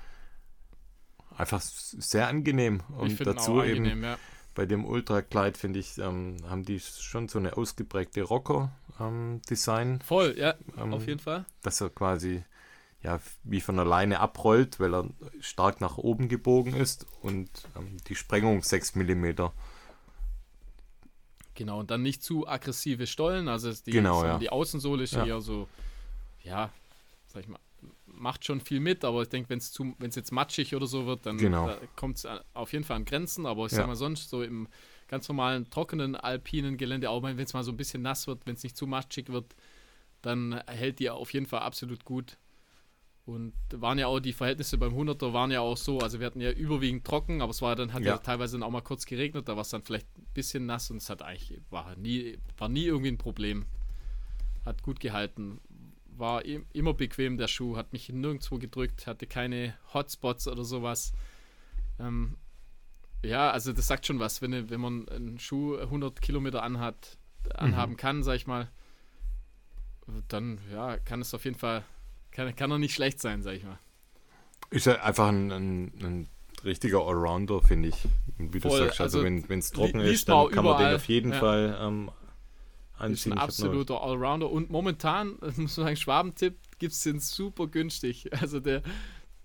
einfach sehr angenehm. Und dazu auch eben angenehm, ja. bei dem Ultra Glide, finde ich, ähm, haben die schon so eine ausgeprägte Rocker-Design. Voll, ja, Ähm, auf jeden Fall. dass er quasi ja, wie von alleine abrollt, weil er stark nach oben gebogen ist und ähm, die Sprengung 6 mm. Genau, und dann nicht zu aggressive Stollen. Also die, Genau, ja. die Außensohle ist Ja. eher so, ja, sag ich mal, macht schon viel mit, aber ich denke, wenn es jetzt matschig oder so wird, dann Genau. kommt es auf jeden Fall an Grenzen. Aber ich Ja. sag mal sonst so im ganz normalen, trockenen, alpinen Gelände, auch wenn es mal so ein bisschen nass wird, wenn es nicht zu matschig wird, dann hält die auf jeden Fall absolut gut. Und waren ja auch die Verhältnisse beim 100er waren ja auch so, also wir hatten ja überwiegend trocken, aber es war dann hat ja, Ja. teilweise dann auch mal kurz geregnet, da war es dann vielleicht ein bisschen nass und es hat eigentlich war nie war nie irgendwie ein Problem. Hat gut gehalten, war im- immer bequem der Schuh, hat mich nirgendwo gedrückt, hatte keine Hotspots oder sowas. Ähm, ja, also das sagt schon was, wenn, wenn man einen Schuh 100 Kilometer anhat, anhaben kann, sag ich mal, dann ja, kann es auf jeden Fall, kann, kann er nicht schlecht sein, sag ich mal. Ist ja einfach ein, ein, ein richtiger Allrounder, finde ich. Wie du Voll, sagst, also, also wenn es trocken ist, dann kann man den überall. auf jeden Ja. Fall ähm, Ist anziehen. ein Ich hab noch- absoluter Allrounder und momentan, *laughs* muss man sagen, Schwabentipp gibt es den super günstig. *laughs* Also der,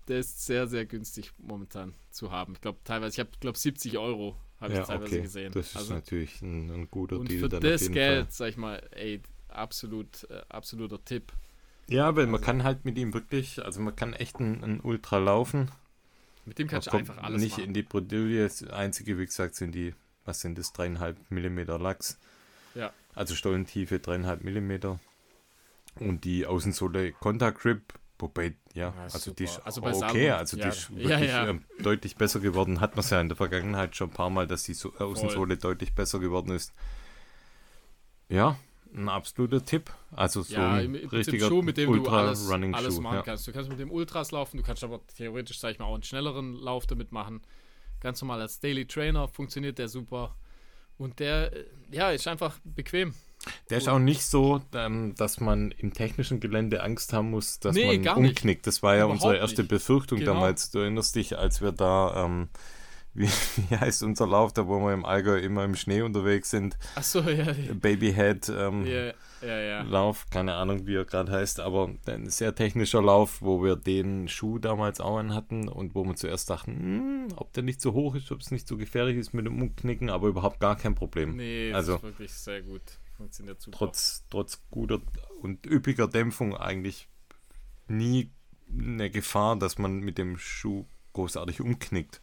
der ist sehr, sehr günstig momentan zu haben. Ich glaube teilweise, ich habe glaube 70 Euro habe ich Ja, teilweise okay. gesehen. Das ist also, natürlich ein, ein guter und Deal für das Geld, Fall. sag ich mal, ey, absolut, äh, absoluter Tipp. Ja, weil man kann halt mit ihm wirklich, also man kann echt ein, ein Ultra laufen. Mit dem kannst du einfach alles nicht machen. in die Bredouille. Das einzige, wie gesagt, sind die, was sind das, dreieinhalb Millimeter Lachs. Ja. Also Stollentiefe dreieinhalb Millimeter. Und die Außensohle Contact Grip, wobei, ja, Ja, also die ist super. Also okay, also die ja. ist Ja, wirklich ja. ähm, deutlich besser geworden. Hat man es ja in der Vergangenheit schon ein paar Mal, dass die so Außensohle deutlich besser geworden ist. Ja, ein absoluter Tipp. Also so ja, ein im, richtiger Schuh, mit dem du Ultra alles, Running alles Schuh. machen Ja. kannst. Du kannst mit dem Ultras laufen, du kannst aber theoretisch, sag ich mal, auch einen schnelleren Lauf damit machen. Ganz normal als Daily Trainer funktioniert der super. Und der, äh, ja, ist einfach bequem. Der ist auch nicht so, ähm, dass man im technischen Gelände Angst haben muss, dass Nee, man umknickt. Das war ja Überhaupt unsere erste nicht. Befürchtung Genau. damals. Du erinnerst dich, als wir da, ähm, wie, *laughs* wie heißt unser Lauf, da wo wir im Allgäu immer im Schnee unterwegs sind, Achso, ja, Babyhead ähm, ja, ja. Lauf, keine Ahnung, wie er gerade heißt, aber ein sehr technischer Lauf, wo wir den Schuh damals auch an hatten und wo wir zuerst dachten, hm, ob der nicht so hoch ist, ob es nicht so gefährlich ist mit dem Umknicken, aber überhaupt gar kein Problem. Nee, das Also- ist wirklich sehr gut. Funktioniert super. trotz, trotz guter und üppiger Dämpfung eigentlich nie eine Gefahr, dass man mit dem Schuh großartig umknickt.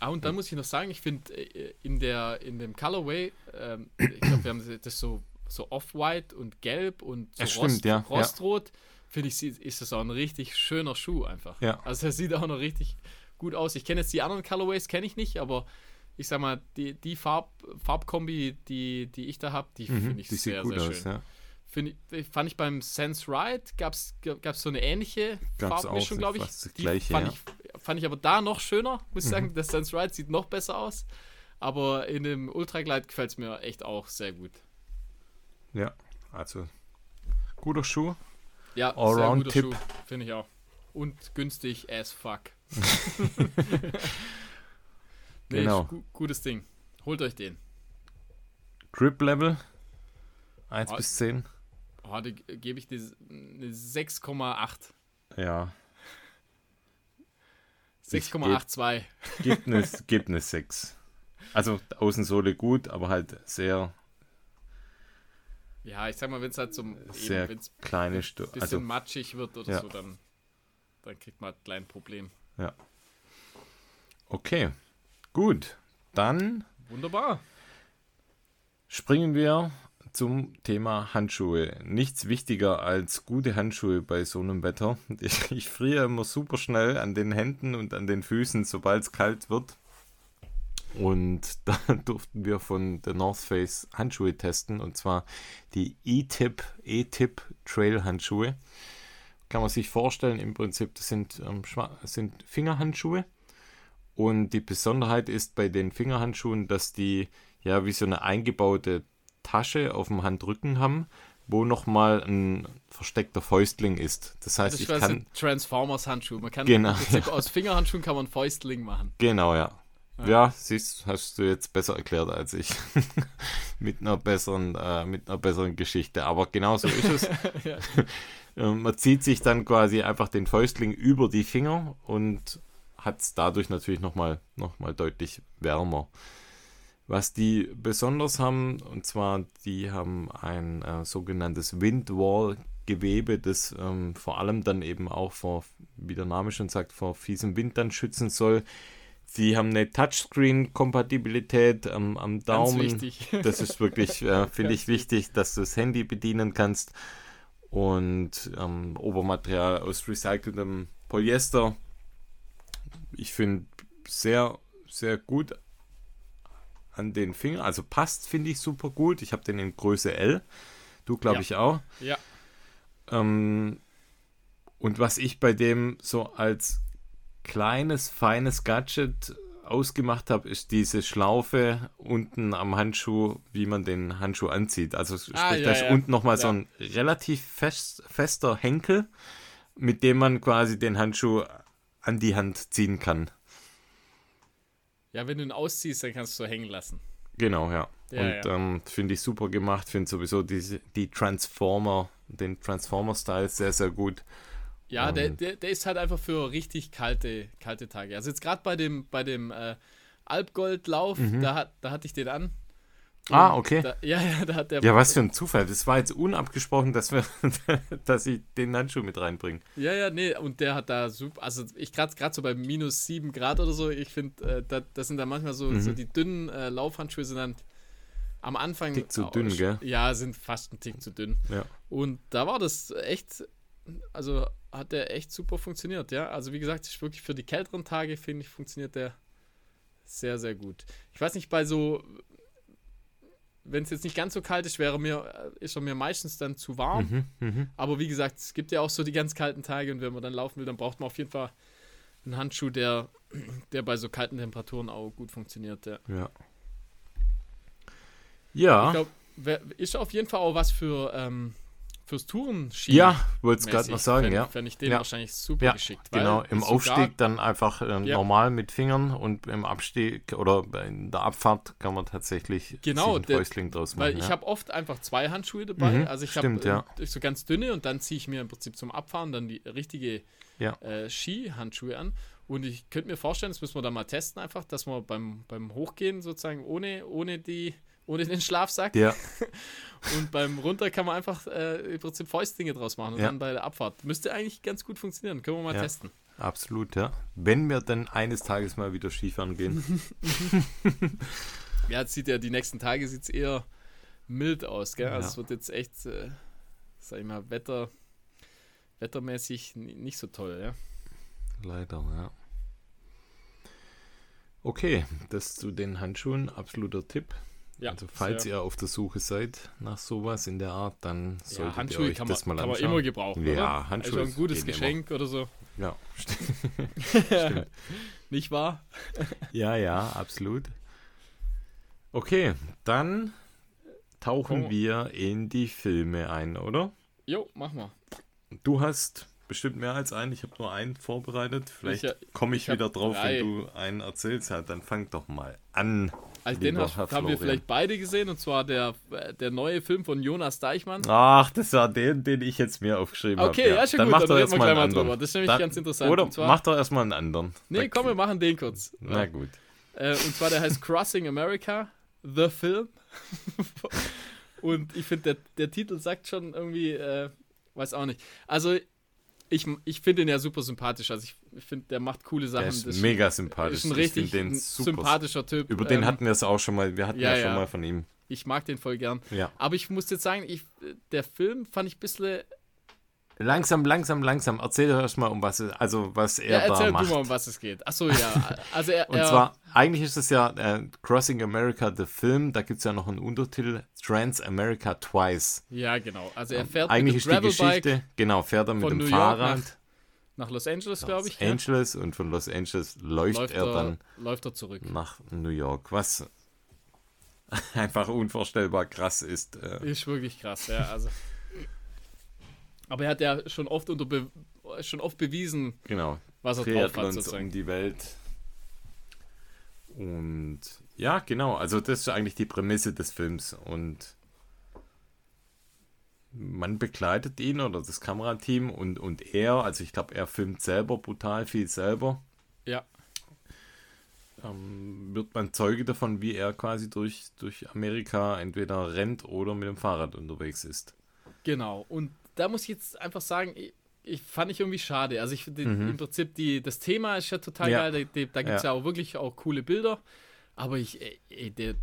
Ah, und dann muss ich noch sagen, ich finde äh, in, in dem Colorway, ähm, ich glaube, wir haben das so, so off-white und gelb und so stimmt, Rost, ja, rostrot, ja. finde ich, ist das auch ein richtig schöner Schuh einfach. Ja. Also er sieht auch noch richtig gut aus. Ich kenne jetzt die anderen Colorways, kenne ich nicht, aber ich sag mal, die, die Farb, Farbkombi, die, die ich da habe, die mhm, finde ich die sehr, sehr aus, schön. Ja. Ich, fand ich beim Sense Ride gab es so eine ähnliche gab's Farbmischung, glaube ich. Das gleiche, fand, ja. ich, fand ich aber da noch schöner, muss ich mhm. sagen. Der Sense Ride sieht noch besser aus. Aber in dem Ultra Glide gefällt es mir echt auch sehr gut. Ja, also guter Schuh. Ja, Allround Tipp. Finde ich auch. Und günstig as fuck. *laughs* nee, genau. Gu gutes Ding. Holt euch den. Grip Level 1 oh, bis 10. Oh, da gebe ich dir eine 6,8. Ja. 6,82. Gibt eine, gibt eine 6. Also Außensohle gut, aber halt sehr. Ja, ich sag mal, wenn es halt zum sehr eben, kleine Stu bisschen also, matschig wird oder ja. so, dann, dann kriegt man halt ein kleines Problem. Ja. Okay, gut. Dann. Wunderbar. Springen wir zum Thema Handschuhe. Nichts wichtiger als gute Handschuhe bei so einem Wetter. Ich, *laughs* ich friere immer super schnell an den Händen und an den Füßen, sobald es kalt wird. Und *laughs* da durften wir von der North Face Handschuhe testen und zwar die E-Tip E-Tip Trail Handschuhe. Kann man sich vorstellen, im Prinzip, das sind, ähm, sind Fingerhandschuhe. Und die Besonderheit ist bei den Fingerhandschuhen, dass die ja wie so eine eingebaute Tasche auf dem Handrücken haben, wo nochmal ein versteckter Fäustling ist. Das heißt, das ich kann... Transformers Handschuh. Man kann genau, ja. aus Fingerhandschuhen kann man Fäustling machen. Genau, ja. Ja, ja siehst, hast du jetzt besser erklärt als ich. *laughs* mit einer besseren, äh, mit einer besseren Geschichte. Aber genau so ist es. *laughs* *laughs* Ähm, man zieht sich dann quasi einfach den Fäustling über die Finger und hat es dadurch natürlich nochmal noch mal deutlich wärmer. Was die besonders haben, und zwar, die haben ein äh, sogenanntes Windwall-Gewebe, das ähm, vor allem dann eben auch vor, wie der Name schon sagt, vor fiesem Wind dann schützen soll. Sie haben eine Touchscreen-Kompatibilität ähm, am Daumen. Ganz wichtig. *laughs* Das ist wirklich, äh, finde ich, wichtig, dass du das Handy bedienen kannst. Und ähm, Obermaterial aus recyceltem Polyester. Ich finde sehr, sehr gut an den Fingern. Also passt, finde ich super gut. Ich habe den in Größe L. Du, glaube ja. ich, auch. Ja. Ähm, und was ich bei dem so als kleines, feines Gadget ausgemacht habe, ist diese Schlaufe unten am Handschuh, wie man den Handschuh anzieht. Also sprich, ah, ja, da ist ja. unten nochmal ja. so ein relativ fest, fester Henkel, mit dem man quasi den Handschuh an die Hand ziehen kann. Ja, wenn du ihn ausziehst, dann kannst du so hängen lassen. Genau, ja. ja und ja. ähm, finde ich super gemacht. Finde sowieso diese, die Transformer, den Transformer-Style sehr, sehr gut. Ja, der, der, der, ist halt einfach für richtig kalte, kalte Tage. Also jetzt gerade bei dem, bei dem äh, Alpgoldlauf, mhm. da, da hatte ich den an. Ah, okay. Da, ja, ja, da hat der. Ja, was für ein Zufall. Das war jetzt unabgesprochen, dass wir, *laughs* dass ich den Handschuh mit reinbringe. Ja, ja, nee, und der hat da super. Also ich gerade so bei minus 7 Grad oder so, ich finde, äh, da, das sind da manchmal so, mhm. so die dünnen äh, Laufhandschuhe sind dann am Anfang. Tick zu dünn, gell? Ja, sind fast ein Tick zu dünn. Ja. Und da war das echt, also hat der echt super funktioniert, ja. Also wie gesagt, wirklich für die kälteren Tage, finde ich, funktioniert der sehr, sehr gut. Ich weiß nicht, bei so wenn es jetzt nicht ganz so kalt ist, wäre mir, äh, ist er mir meistens dann zu warm. Mhm, mh. Aber wie gesagt, es gibt ja auch so die ganz kalten Tage und wenn man dann laufen will, dann braucht man auf jeden Fall einen Handschuh, der, *clears throat* der bei so kalten Temperaturen auch gut funktioniert. Ja. Ja. ja. Ich glaube, ist auf jeden Fall auch was für ähm, fürs Touren Ja, wollte es gerade noch sagen, ja. Fände ich den ja. wahrscheinlich super ja, geschickt. Genau, im Aufstieg dann einfach äh, ja. normal mit Fingern und im Abstieg oder in der Abfahrt kann man tatsächlich genau, sich Fäustling draus machen. Weil ich habe oft einfach zwei Handschuhe dabei. Mhm, also ich habe äh, so ganz dünne und dann ziehe ich mir im Prinzip zum Abfahren dann die richtige äh, Ski-Handschuhe an. Und ich könnte mir vorstellen, das müssen wir dann mal testen einfach, dass wir beim, beim Hochgehen sozusagen ohne, ohne die ohne den Schlafsack. Ja. *laughs* Und beim Runter kann man einfach äh, im Prinzip Fäustlinge draus machen und Ja. dann bei der Abfahrt. Müsste eigentlich ganz gut funktionieren. Können wir mal Ja. testen. Absolut, ja. Wenn wir dann eines Tages mal wieder Skifahren gehen. *laughs* Ja, jetzt sieht ja, die nächsten Tage sieht es eher mild aus, gell? Also es wird jetzt echt, äh, sag ich mal, Wetter, wettermäßig nicht so toll, ja. Leider, ja. Okay, das zu den Handschuhen, absoluter Tipp. Ja, also falls sehr- ihr auf der Suche seid nach sowas in der Art, dann solltet ja, ihr Handschuhe euch kann, man, das mal kann man anschauen. immer gebrauchen, Ja, oder? Handschuhe Also ein gutes gehen immer. Geschenk oder so. Ja, *laughs* stimmt. Nicht wahr? ja, ja, absolut. Okay, dann tauchen Komm. wir in die Filme ein, oder? Jo, mach mal. Du hast bestimmt mehr als einen. Ich habe nur einen vorbereitet. Vielleicht Ich, äh, komme ich, ich wieder drauf, drei. wenn du einen erzählst. Ja, dann fang doch mal an. Also den hast, haben wir Florian. vielleicht beide gesehen und zwar der, der neue Film von Jonas Deichmann. Ach, das war den, den ich jetzt mir aufgeschrieben habe. Okay, ja, schon dann gut, Mach dann doch reden wir erstmal gleich einen mal anderen. drüber. Das ist nämlich Dann- ganz interessant. Oder zwar- mach doch erstmal einen anderen. Nee, komm, wir machen den kurz. Na gut. Äh, und zwar der heißt Crossing America, The Film. *laughs* und ich finde, der, der Titel sagt schon irgendwie, äh, weiß auch nicht. Also, ich, ich finde ihn ja super sympathisch. Also, ich, finde, der macht coole Sachen. Der ist Das mega ist sympathisch. ein Ich richtig den ein super. sympathischer Typ. Über den Ähm, hatten wir es auch schon mal. Wir hatten ja, ja, schon ja. mal von ihm. Ich mag den voll gern. Ja. Aber ich muss jetzt sagen, ich, der Film fand ich ein bisschen. Langsam, langsam, langsam. Erzähl doch erstmal, um was es, also was er Ja, da erzähl macht. du mal, um was es geht. Achso, ja. Also, er, *laughs* Und er, zwar, eigentlich ist es ja äh, Crossing America, the Film. Da gibt es ja noch einen Untertitel, Trans America Twice. Ja, genau. Also, er fährt Eigentlich mit ist dem die Gravelbike Geschichte, genau, fährt er mit dem New Fahrrad nach Los Angeles, glaube ich. Los Angeles und von Los Angeles läuft, läuft, er dann läuft er zurück. nach New York, was *laughs* einfach unvorstellbar krass ist. Äh, Ist wirklich krass, ja. Also. Aber er hat ja schon oft unter Be schon oft bewiesen, genau, was er drauf hat, Triathlons sozusagen. um die Welt. Und ja, genau, also das ist eigentlich die Prämisse des Films und man begleitet ihn oder das Kamerateam und, und er, also ich glaube, er filmt selber brutal viel selber. Ja. ähm, wird man Zeuge davon, wie er quasi durch, durch Amerika entweder rennt oder mit dem Fahrrad unterwegs ist. Genau. Und da muss ich jetzt einfach sagen, ich, ich fand ich irgendwie schade. Also ich finde Mhm. im Prinzip die, das Thema ist ja total Ja. geil. Da, da, gibt es ja. Ja. auch wirklich auch coole Bilder. Aber ich, ey, ey, der,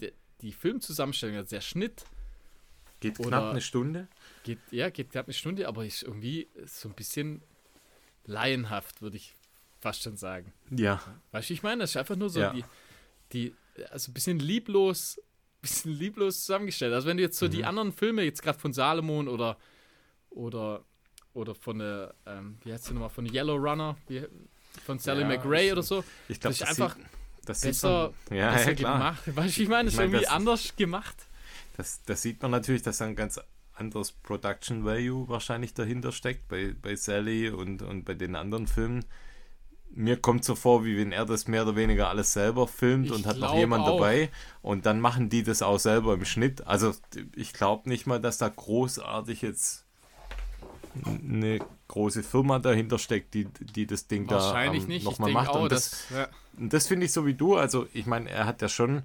der, die Filmzusammenstellung, also der Schnitt, Geht Oder- knapp eine Stunde. geht, ja, geht knapp eine Stunde, aber ist irgendwie so ein bisschen laienhaft, würde ich fast schon sagen. Ja, Weißt du, ich meine, das ist einfach nur so Ja. die, die, also ein bisschen lieblos, *laughs* bisschen lieblos zusammengestellt. Also wenn du jetzt so Mhm. die anderen Filme, jetzt gerade von Salomon oder, oder, oder von der, ähm, wie heißt die nochmal, von Yellow Runner, wie, von Sally Ja, McRae ich- oder so, ich glaube, Das ist einfach das besser, man, ja, besser ja, gemacht. *laughs* Weißt du, ich meine, das Ich ist meine, irgendwie das- anders gemacht. Das, das sieht man natürlich, dass da ein ganz anderes Production Value wahrscheinlich dahinter steckt bei, bei Sally und, und bei den anderen Filmen. Mir kommt so vor, wie wenn er das mehr oder weniger alles selber filmt Ich und hat noch jemand auch. dabei und dann machen die das auch selber im Schnitt. Also ich glaube nicht mal, dass da großartig jetzt eine große Firma dahinter steckt, die, die das Ding Wahrscheinlich da ähm, nochmal macht. auch, und das, ja, das finde ich so wie du. Also, ich meine, er hat ja schon,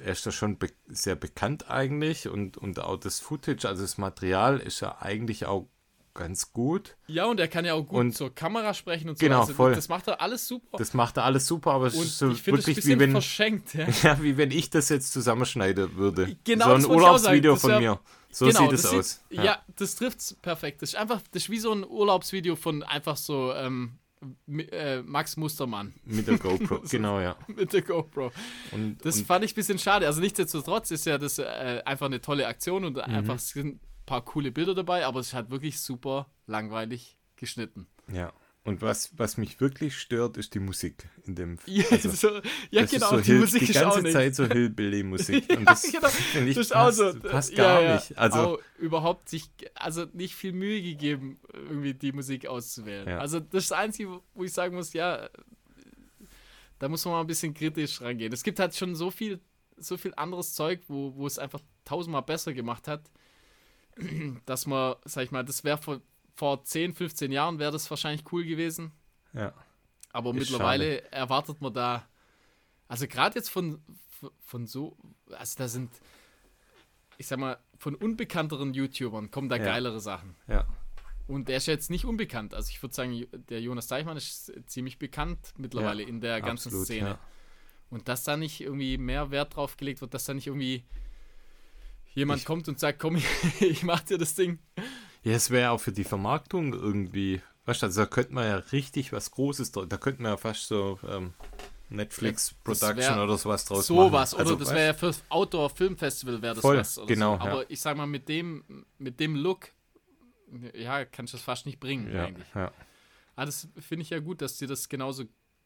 er ist ja schon be sehr bekannt eigentlich und, und auch das Footage, also das Material ist ja eigentlich auch ganz gut. ja, und er kann ja auch gut Und- zur Kamera sprechen und so. Genau, also, voll. Das macht er alles super. Das macht er alles super, aber es und ist so ich finde es ein wirklich wie bisschen wenn, verschenkt. Ja. *laughs* ja, wie wenn ich das jetzt zusammenschneiden würde. Genau, so ein. Urlaubsvideo von mir. So genau, sieht es aus. ja. das trifft's perfekt. Das ist einfach, das ist wie so ein Urlaubsvideo von einfach so ähm, äh, Max Mustermann Mit der *laughs* GoPro. genau, ja. *laughs* mit der GoPro. Und, Das und fand ich ein bisschen schade. Also nichtsdestotrotz ist ja das äh, einfach eine tolle Aktion Mhm. und einfach es sind ein paar coole Bilder dabei, aber es ist halt wirklich super langweilig geschnitten. ja. Und was, was mich wirklich stört, ist die Musik in dem Ja, Also, so, ja das genau, ist so die Hill- Musik die ist auch ganze nicht. Zeit so Hillbilly-Musik. *laughs* Ja, und das genau. ich Das passt, so. passt ja, gar ja. nicht. Also, auch überhaupt sich, also nicht viel Mühe gegeben, irgendwie die Musik auszuwählen. Ja. Also das ist das Einzige, wo ich sagen muss, ja, da muss man mal ein bisschen kritisch rangehen. Es gibt halt schon so viel, so viel anderes Zeug, wo, wo es einfach tausendmal besser gemacht hat, *clears throat* dass man, sag ich mal, das wäre vor, vor 10, 15 Jahren wäre das wahrscheinlich cool gewesen. ja. Aber Ist mittlerweile erwartet man da, Also gerade jetzt von, von so, also da sind, ich sag mal, von unbekannteren YouTubern kommen da Ja. geilere Sachen. Ja. Und der ist ja jetzt nicht unbekannt. Also ich würde sagen, der Jonas Deichmann ist ziemlich bekannt mittlerweile in der ganzen Absolut, Szene. ja. Und dass da nicht irgendwie mehr Wert drauf gelegt wird, dass da nicht irgendwie jemand Ich- kommt und sagt, komm, *laughs* ich mach dir das Ding. Ja, es wäre auch für die Vermarktung irgendwie, weißt du, also da könnte man ja richtig was Großes, da könnte man ja fast so ähm, Netflix Ja, das Production oder sowas draus Sowas. machen. Oder Also, das weißt wäre ja fürs Outdoor-Filmfestival wäre das Voll, was. Oder genau, So. ja. Aber ich sag mal, mit dem, mit dem Look, ja, kannst du das fast nicht bringen ja, eigentlich. ja. Ah, das finde ich ja gut, dass dir das genauso,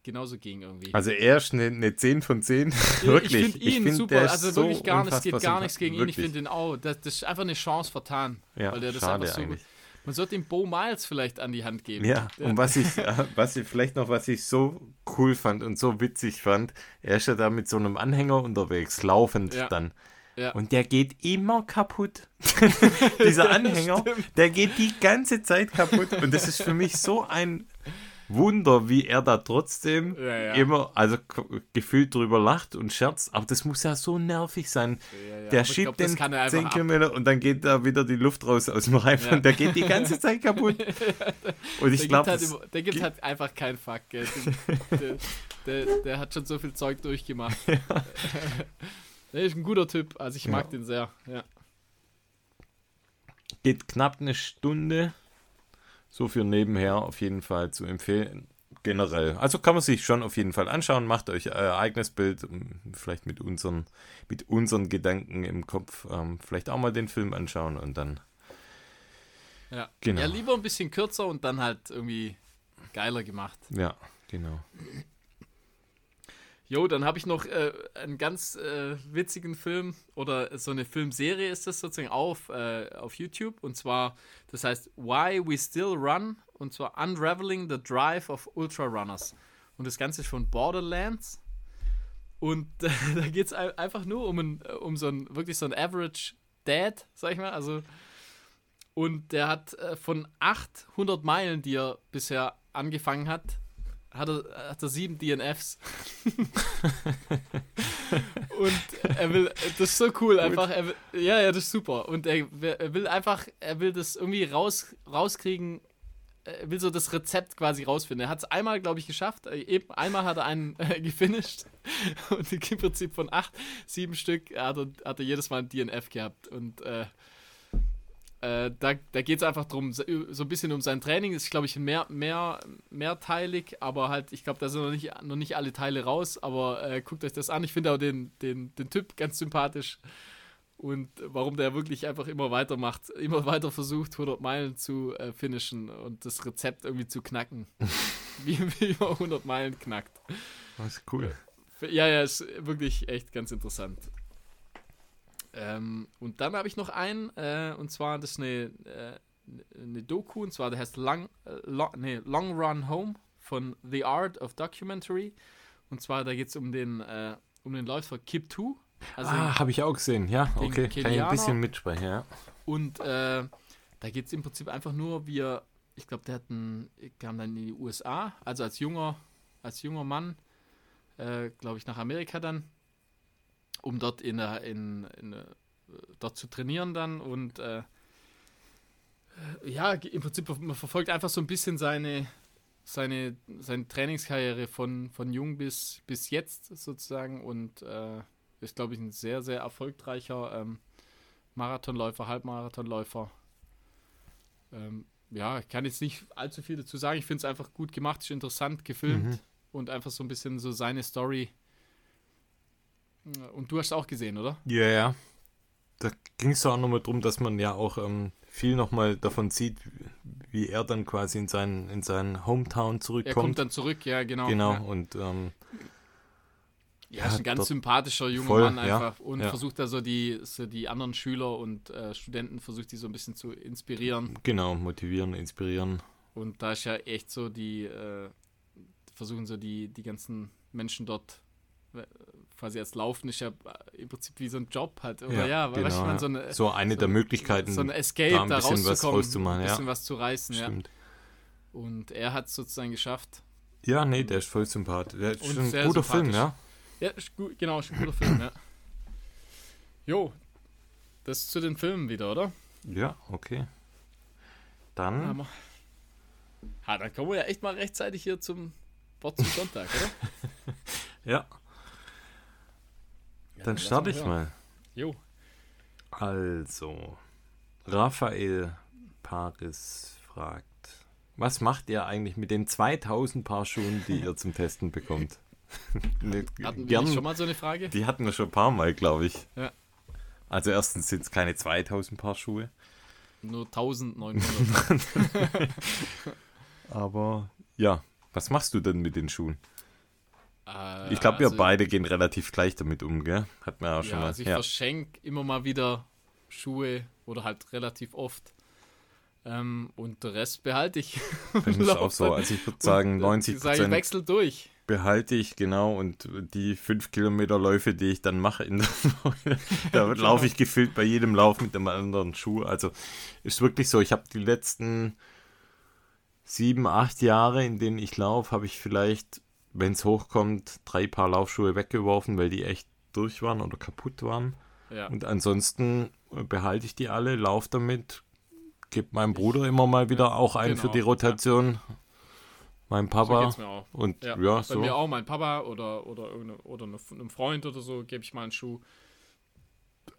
genauso ging irgendwie. Also er ist eine, eine 10 von 10. Ich- *laughs* wirklich. Ich finde ihn find, super. Also so wirklich gar nichts, geht gar nichts gegen ihn. Ich finde ihn auch. Das, das ist einfach eine Chance vertan. Ja, weil der das schade einfach so eigentlich. Man sollte ihm Bo Miles vielleicht an die Hand geben. Ja, und was ich, äh, was ich vielleicht noch, was ich so cool fand und so witzig fand, er ist ja da mit so einem Anhänger unterwegs, laufend Ja. dann. Ja. Und der geht immer kaputt. *laughs* *laughs* Dieser Anhänger, der geht die ganze Zeit kaputt. Und das ist für mich so ein Wunder, wie er da trotzdem Ja, ja. immer, also gefühlt drüber lacht und scherzt. Aber das muss ja so nervig sein. Ja, Der schiebt glaub, den kann er 10 einfach ab. Kilometer und dann geht da wieder die Luft raus aus dem Reifen und der geht die ganze Zeit kaputt. *laughs* Und ich Der, glaube, gibt, halt, der gibt halt einfach keinen Fuck. Gell. *laughs* Der, der, der hat schon so viel Zeug durchgemacht. *laughs* Der ist ein guter Typ. Also ich mag den sehr. Geht knapp eine Stunde. So für nebenher auf jeden Fall zu empfehlen. Generell. Also kann man sich schon auf jeden Fall anschauen. Macht euch euer eigenes Bild. um Vielleicht mit unseren, mit unseren Gedanken im Kopf. Ähm, vielleicht auch mal den Film anschauen und dann. Ja. Genau. ja, lieber ein bisschen kürzer und dann halt irgendwie geiler gemacht. Ja, genau. Jo, dann habe ich noch äh, einen ganz äh, witzigen Film oder so eine Filmserie ist das sozusagen auf, äh, auf YouTube. Und zwar, das heißt Why We Still Run. Und zwar Unraveling the Drive of Ultra Runners. Und das Ganze ist von Borderlands. Und *laughs* da geht es einfach nur um, ein, um so ein, wirklich so ein Average Dad, sag ich mal, also und der hat äh, von 800 Meilen, die er bisher angefangen hat, hat er, hat er sieben DNFs. *laughs* und er will, das ist so cool einfach. Will, ja, ja, das ist super. Und er, er will einfach, er will das irgendwie raus, rauskriegen. Er will so das Rezept quasi rausfinden. Er hat es einmal, glaube ich, geschafft. Äh, Eben einmal hat er einen *laughs* äh, gefinisht. Und im Prinzip von acht, sieben Stück hat er, hat er jedes Mal ein DNF gehabt. Und äh, äh, da, da geht es einfach darum, so ein bisschen um sein Training. Ist, glaube ich, mehr, mehr, mehrteilig, aber halt, ich glaube, da sind noch nicht, noch nicht alle Teile raus. Aber äh, guckt euch das an. Ich finde auch den, den, den Typ ganz sympathisch. Und warum der wirklich einfach immer weitermacht, immer weiter versucht, 100 Meilen zu äh, finishen und das Rezept irgendwie zu knacken. *laughs* wie, wie man 100 Meilen knackt. Das ist cool. Ja, ja, ist wirklich echt ganz interessant. Ähm, und dann habe ich noch einen, äh, und zwar das ist eine, äh, eine Doku, und zwar der heißt Long, äh, Long, nee, Long Run Home von The Art of Documentary. Und zwar da geht es um den, äh, um den Läufer Kip 2. Also ah, habe ich auch gesehen. Ja, okay. Kann ich ein Kenianer- bisschen mitsprechen, ja. und äh, da geht es im Prinzip einfach nur, wie er, ich glaube, der hat einen, kam dann in die USA, also als junger, als junger Mann, äh, glaube ich, nach Amerika dann, um dort in, der- in, in, äh, dort zu trainieren dann und äh, äh, ja, im Prinzip, man verfolgt einfach so ein bisschen seine, seine, seine Trainingskarriere von, von jung bis, bis jetzt sozusagen und äh, ist, glaube ich, ein sehr, sehr erfolgreicher ähm, Marathonläufer, Halbmarathonläufer. Ähm, ja, ich kann jetzt nicht allzu viel dazu sagen. Ich finde es einfach gut gemacht, ist interessant gefilmt Mhm. und einfach so ein bisschen so seine Story. Und du hast auch gesehen, oder? Ja, ja. Da ging es auch nochmal drum, dass man ja auch ähm, viel nochmal davon sieht, wie er dann quasi in seinen, in seinen Hometown Er zurückkommt. kommt dann zurück, ja, genau. genau, Ja, und ähm, ja ist ein ganz sympathischer junger voll, Mann ja, einfach und ja. versucht da so die, so die anderen Schüler und äh, Studenten, versucht die so ein bisschen zu inspirieren. genau, motivieren, inspirieren. Und da ist ja echt so die, äh, versuchen so die, die ganzen Menschen dort quasi als Laufen ist ja äh, im Prinzip wie so ein Job halt. Oder ja, weißt du, genau, man ja. so eine, so eine der Möglichkeiten, so ein Escape, da ein da, bisschen was rauszukommen, rauszumachen, ein ja. bisschen was zu reißen, ja. stimmt. Und er hat es sozusagen geschafft. Ja, nee, der ist voll sympathisch. Der ist ein guter Film, ja. Ja, gut, genau, ist ein guter Film, ja. Jo, das zu den Filmen wieder, oder? Ja, okay. Dann. Hammer. Ha, dann kommen wir ja echt mal rechtzeitig hier zum Wort zum Sonntag, oder? *laughs* Ja, Ja, dann starte ich hören. mal. Jo. Also, Raphael Paris fragt, was macht ihr eigentlich mit den 2000 Paar Schuhen, die ihr zum Testen bekommt? *laughs* Ne, *laughs* Hatten wir schon mal so eine Frage? Die hatten wir schon ein paar Mal, glaube ich. Ja. Also erstens sind es keine 2000 Paar Schuhe, Nur 1900. *laughs* aber ja, was machst du denn mit den Schuhen? Äh, Ich glaube, wir also- beide gehen relativ gleich damit um, gell? Hat man auch schon Ja, mal. also ich ja. verschenke immer mal wieder Schuhe oder halt relativ oft. Ähm, und der Rest behalte ich. Bei mir ist auch so. *laughs* Also ich würde sagen, 90 Ich sage, ich Prozent wechsel durch. behalte ich, genau. Und die 5 Kilometer Läufe, die ich dann mache, *laughs* *laughs* da laufe ich gefühlt bei jedem Lauf mit einem anderen Schuh. Also ist wirklich so. Ich habe die letzten sieben, acht Jahre, in denen ich laufe, habe ich vielleicht, wenn es hochkommt, drei Paar Laufschuhe weggeworfen, weil die echt durch waren oder kaputt waren. Ja. Und ansonsten äh, behalte ich die alle, laufe damit, gebe meinem Bruder immer mal wieder auch einen genau, für die Rotation. Meinem so Papa. auch. und Ja, ja, bei so. mir auch mein Papa oder, oder, oder eine- einem Freund oder so gebe ich mal einen Schuh.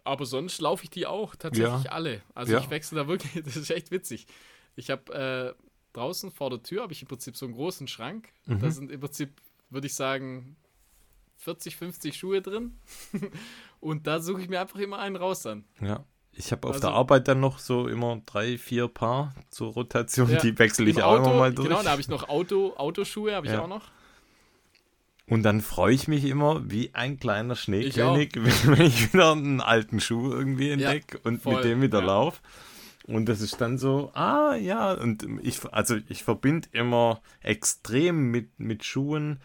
Aber sonst laufe ich die auch tatsächlich Ja. alle. Also Ja. ich wechsle da wirklich, *laughs* das ist echt witzig. Ich habe äh, draußen vor der Tür habe ich im Prinzip so einen großen Schrank. Mhm. Da sind im Prinzip, würde ich sagen, 40, 50 Schuhe drin. *laughs* Und da suche ich mir einfach immer einen raus dann. Ja. Ich habe auf Also- der Arbeit dann noch so immer drei, vier Paar zur Rotation. Ja, Die wechsle ich auch Auto, immer mal durch. Genau, da habe ich noch Auto, Autoschuhe, habe ich Ja. auch noch. Und dann freue ich mich immer wie ein kleiner Ich Schneekönig, *laughs* wenn ich wieder einen alten Schuh irgendwie entdecke und voll, mit dem wieder ja. lauf. Und das ist dann so, ah ja, und ich, also ich verbinde immer extrem mit, mit Schuhen,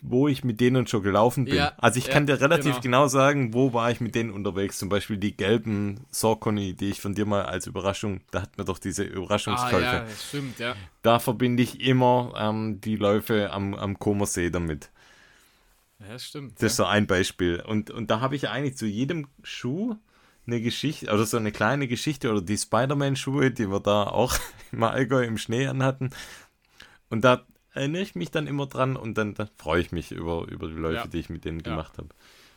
wo ich mit denen schon gelaufen bin. Ja, also ich ja, kann dir relativ genau. genau sagen, wo war ich mit denen unterwegs. Zum Beispiel die gelben Saucony, die ich von dir mal als Überraschung, da hatten wir doch diese Ah, Überraschungskäufe. ja, das stimmt, ja. Da verbinde ich immer ähm, die Läufe am, am Comersee damit. Ja, das stimmt. Das ist so ein Beispiel. Und, und da habe ich eigentlich zu jedem Schuh eine Geschichte, oder so eine kleine Geschichte, oder die Spider-Man-Schuhe, die wir da auch *laughs* im Allgäu im Schnee anhatten. Und da erinnere ich mich dann immer dran und dann, dann freue ich mich über, über die Läufe, Ja. die ich mit denen Ja. gemacht habe.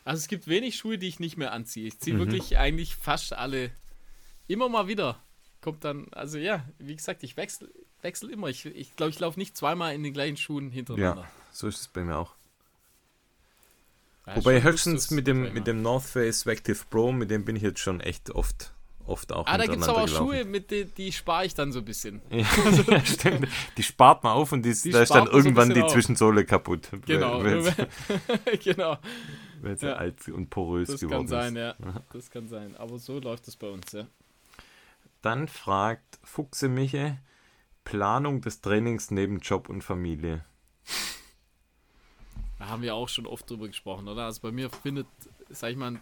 Also es gibt wenig Schuhe, die ich nicht mehr anziehe. Ich ziehe Mhm. wirklich eigentlich fast alle immer mal wieder. Kommt dann, also ja, wie gesagt, ich wechsle wechsel immer. Ich glaube, ich, glaub, ich laufe nicht zweimal in den gleichen Schuhen hintereinander. So ist es bei mir auch. Ja, Wobei höchstens mit dem, mit dem North Face Vective Pro, mit dem bin ich jetzt schon echt oft, oft auch Ah, da gibt es aber auch Schuhe, mit denen die spare ich dann so ein bisschen. *laughs* Ja, stimmt. Die spart man auf und die, Die da ist dann so irgendwann bisschen die auf. Zwischensohle kaputt. Genau. *laughs* Genau. weil sie Ja. alt und porös Das geworden kann sein, ist. ja. Das kann sein. Aber so läuft es bei uns, ja. Dann fragt Fuchse Miche, Planung des Trainings neben Job und Familie. Da haben wir auch schon oft drüber gesprochen, oder? Also bei mir findet, sag ich mal,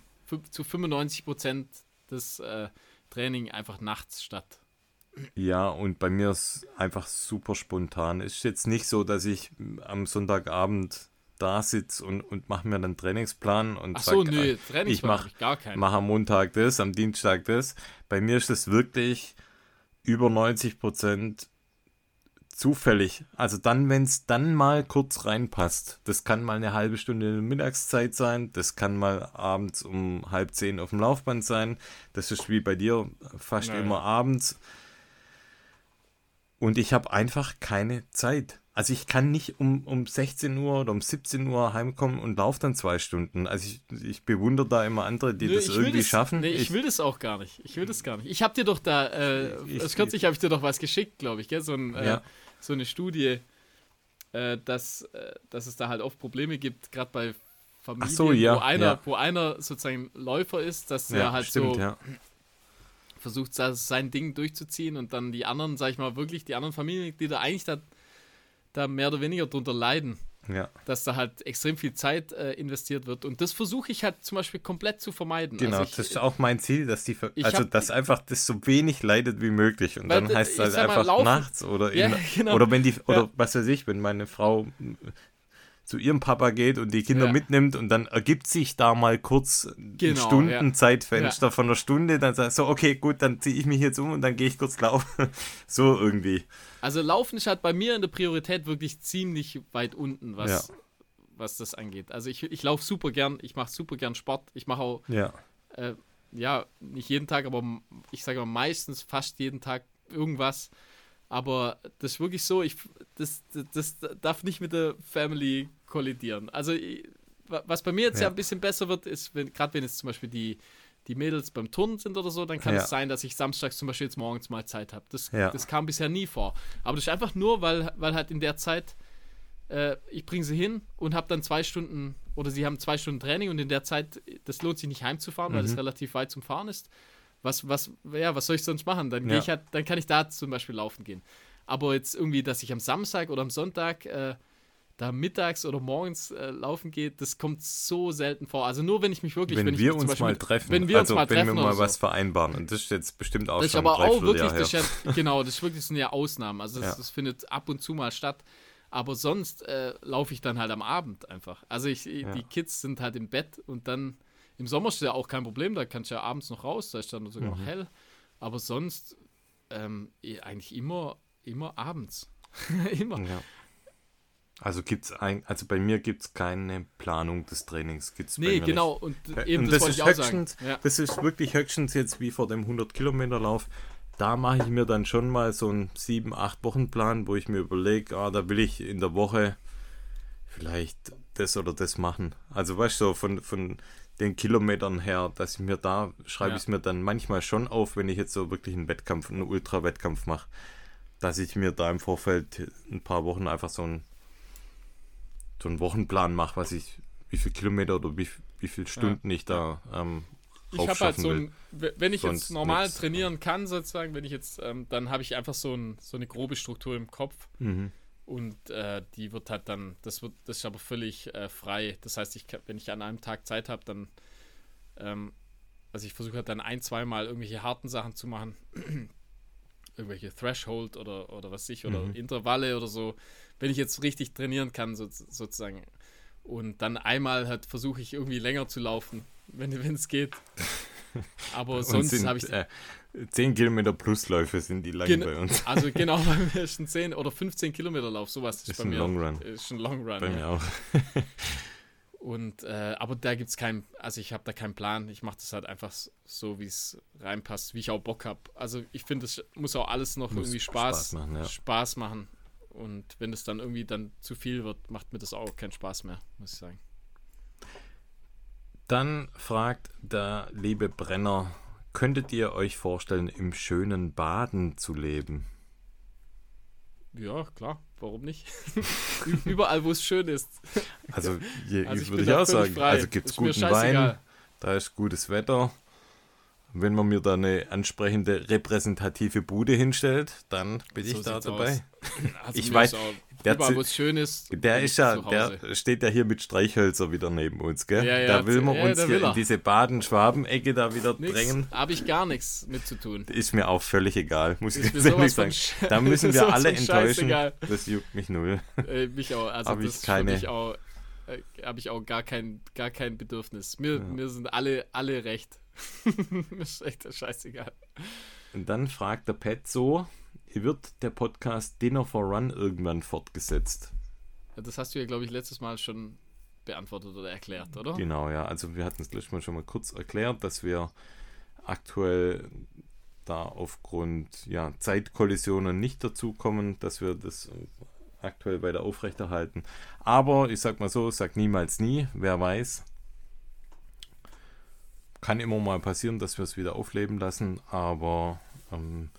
zu 95 Prozent das äh, Training einfach nachts statt. Ja, und bei mir ist einfach super spontan. Ist jetzt nicht so, dass ich am Sonntagabend da sitze und, und mache mir einen Trainingsplan und Ach so, sag, nö, äh, Trainingsplan ich mach- habe ich gar keinen. mache am Montag das, am Dienstag das. Bei mir ist es wirklich über 90 Prozent zufällig. Also dann, wenn es dann mal kurz reinpasst. Das kann mal eine halbe Stunde Mittagszeit sein, das kann mal abends um halb zehn auf dem Laufband sein. Das ist wie bei dir fast Ja, immer abends. Und ich habe einfach keine Zeit. Also ich kann nicht um, um 16 Uhr oder um 17 Uhr heimkommen und laufe dann zwei Stunden. Also ich, ich bewundere da immer andere, die Nö, das ich irgendwie schaffen. Nee, ich, will das auch gar nicht. Ich will das gar nicht. Ich habe dir doch da, äh, Ich- kürzlich habe ich dir doch was geschickt, glaube ich, gell? So, ein, äh, Ja. so eine Studie, äh, dass, äh, dass es da halt oft Probleme gibt, gerade bei Familien, so, ja, wo, einer, ja. wo einer sozusagen Läufer ist, dass er halt stimmt, so versucht, sein Ding durchzuziehen und dann die anderen, sag ich mal, wirklich die anderen Familienmitglieder eigentlich da, da mehr oder weniger drunter leiden ja. dass da halt extrem viel Zeit äh, investiert wird. Und das versuche ich halt zum Beispiel komplett zu vermeiden. Genau, Also ich, das ist auch mein Ziel, dass die, also hab- dass einfach das so wenig leidet wie möglich. Und dann heißt es halt mal, einfach laufen- nachts oder Ja, in, *laughs* genau. oder wenn die oder Ja. was weiß ich, wenn meine Frau zu ihrem Papa geht und die Kinder Ja. mitnimmt und dann ergibt sich da mal kurz ein Genau, Stundenzeitfenster von einer Stunde, dann sagst du, so, okay, gut, dann ziehe ich mich jetzt um und dann gehe ich kurz laufen. *laughs* so irgendwie. Also Laufen ist halt bei mir in der Priorität wirklich ziemlich weit unten, was, Ja. was das angeht. Also ich, ich laufe super gern, ich mache super gern Sport. Ich mache auch, Ja. äh, ja, nicht jeden Tag, aber ich sage mal meistens fast jeden Tag irgendwas. Aber das ist wirklich so, ich, das, das, das darf nicht mit der Family kollidieren. Also ich, wa- was bei mir jetzt ja, Ja. ein bisschen besser wird, ist, wenn, gerade wenn jetzt zum Beispiel die, die Mädels beim Turnen sind oder so, dann kann Ja. es sein, dass ich samstags zum Beispiel jetzt morgens mal Zeit habe. Das, Ja. das kam bisher nie vor. Aber das ist einfach nur, weil, weil halt in der Zeit äh, ich bringe sie hin und habe dann zwei Stunden oder sie haben zwei Stunden Training und in der Zeit, das lohnt sich nicht heimzufahren, weil es Mhm. relativ weit zum Fahren ist. Was, was, ja, was soll ich sonst machen? Dann Ja. gehe ich halt, dann kann ich da zum Beispiel laufen gehen. Aber jetzt irgendwie, dass ich am Samstag oder am Sonntag äh, da mittags oder morgens äh, laufen gehe, das kommt so selten vor. Also nur wenn ich mich wirklich, Wenn, wenn, wir uns Beispiel mal treffen, wenn wir also uns mal wenn treffen wir mal was so. vereinbaren und das ist jetzt bestimmt auch Das schon aber auch wirklich, das ja, genau, das ist wirklich so eine Ausnahme. Also das, Ja. das findet ab und zu mal statt. Aber sonst äh, laufe ich dann halt am Abend einfach. Also ich, Ja. die Kids sind halt im Bett und dann im Sommer ist ja auch kein Problem, da kannst du ja abends noch raus, da ist dann sogar Mhm. noch hell. Aber sonst ähm, eh, eigentlich immer, immer abends. *laughs* immer. Ja. Also gibt's ein, also bei mir gibt es keine Planung des Trainings. Gibt's Nee, genau. Und Ja, eben und das, das ist höchstens- Ja. Das ist wirklich höchstens jetzt wie vor dem 100 Kilometer Lauf. Da mache ich mir dann schon mal so einen 7, 8 Wochen Plan, wo ich mir überlege, ah, da will ich in der Woche vielleicht das oder das machen. Also weißt du, so von, von den Kilometern her, dass ich mir da, schreibe Ja. ich es mir dann manchmal schon auf, wenn ich jetzt so wirklich einen Wettkampf, einen Ultra-Wettkampf mache, dass ich mir da im Vorfeld ein paar Wochen einfach so einen, so einen Wochenplan mache, was ich, wie viele Kilometer oder wie, wie viele Stunden ich da ähm, Ich habe halt so ein, wenn ich Sonst jetzt normal nix. trainieren kann, sozusagen, wenn ich jetzt, ähm, dann habe ich einfach so, ein, so eine grobe Struktur im Kopf. Mhm. Und äh, die wird halt dann, das wird, das ist aber völlig äh, frei. Das heißt, ich, wenn ich an einem Tag Zeit habe, dann, ähm, also ich versuche halt dann ein, zweimal irgendwelche harten Sachen zu machen. *clears throat* irgendwelche Threshold oder, oder was ich, oder Mhm. Intervalle oder so. Wenn ich jetzt richtig trainieren kann, so, sozusagen. Und dann einmal halt versuche ich irgendwie länger zu laufen, wenn es geht. *laughs* Aber sonst habe ich äh, 10 Kilometer Plusläufe sind die lang Gen- bei uns. *laughs* also genau, bei mir ist ein 10 oder 15 Kilometer Lauf, sowas ist, Ist bei ein mir. Long Run. Ist ein Long Run. Bei ja. mir auch. *laughs* Und äh, aber da gibt es keinen, also ich habe da keinen Plan. Ich mache das halt einfach so, wie es reinpasst, wie ich auch Bock habe. Also ich finde, es muss auch alles noch Muss irgendwie Spaß, Spaß machen, ja. Spaß machen. Und wenn es dann irgendwie dann zu viel wird, macht mir das auch keinen Spaß mehr, muss ich sagen. Dann fragt der liebe Brenner, könntet ihr euch vorstellen, im schönen Baden zu leben? Ja, klar, warum nicht? *laughs* Überall, wo es schön ist. Also, je, Also ich würde ich auch sagen. frei. Also gibt es guten. Wein, da ist gutes Wetter. Wenn man mir da eine ansprechende repräsentative Bude hinstellt, dann bin So *laughs* ich da dabei. Also Ich weiß, der überall, ist. Der ist ich ja, der steht ja hier mit Streichhölzer wieder neben uns, gell? Ja, ja, da will man ja, uns hier er. in diese Baden-Schwaben-Ecke da wieder Nix, drängen. habe ich gar nichts mit zu tun. Ist mir auch völlig egal, muss ich Ist ganz ehrlich sagen. Da müssen *laughs* wir alle enttäuschen. scheißegal. Das juckt mich null. Äh, mich auch, also Hab das ich keine- mich auch, äh, habe ich auch gar kein, gar kein Bedürfnis. Mir, Ja. mir sind alle, alle recht. *laughs* ist echt scheißegal. Und dann fragt der Pet so, wird der Podcast Dinner for Run irgendwann fortgesetzt? Das hast du ja, glaube ich, letztes Mal schon beantwortet oder erklärt, oder? Genau, ja. Also wir hatten es letztes Mal schon mal kurz erklärt, dass wir aktuell da aufgrund ja, Zeitkollisionen nicht dazukommen, dass wir das aktuell weiter aufrechterhalten. Aber ich sag mal so, sag niemals nie, wer weiß. Kann immer mal passieren, dass wir es wieder aufleben lassen, aber ähm,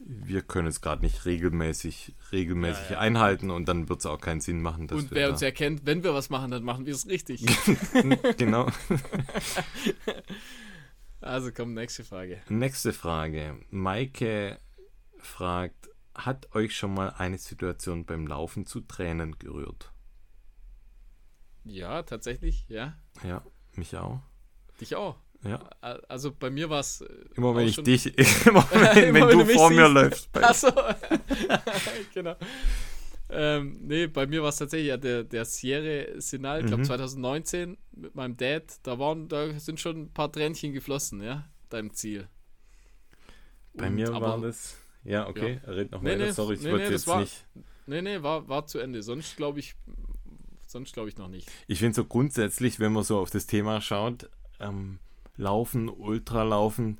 wir können es gerade nicht regelmäßig, regelmäßig Ja, ja. einhalten und dann wird es auch keinen Sinn machen, dass Und wer uns erkennt, wenn wir was machen, dann machen wir es richtig. *laughs* *laughs* genau. *laughs* also komm, nächste Frage. Nächste Frage. Maike fragt, hat euch schon mal eine Situation beim Laufen zu Tränen gerührt? Ja, tatsächlich, ja. Ja, mich auch. Dich auch. Ja. Also bei mir war es. Immer wenn ich dich, *laughs* immer *laughs* wenn, wenn, Immer du mich vor mir siehst. läufst. *laughs* Bei, Achso. genau. Ähm, nee, bei mir war es tatsächlich ja der, der Sierra Sinal, ich glaube Mhm. 2019 mit meinem Dad. Da waren, da sind schon ein paar Tränchen geflossen, ja, deinem Ziel. Bei Und- mir aber- war das. Ja, okay, red noch Nee, nee, Sorry, ich nee, wollte nee, das jetzt war- nicht. Nee, nee, war, war zu Ende. Sonst glaube ich, sonst glaube ich noch nicht. Ich finde so grundsätzlich, wenn man so auf das Thema schaut, ähm, Laufen, Ultralaufen,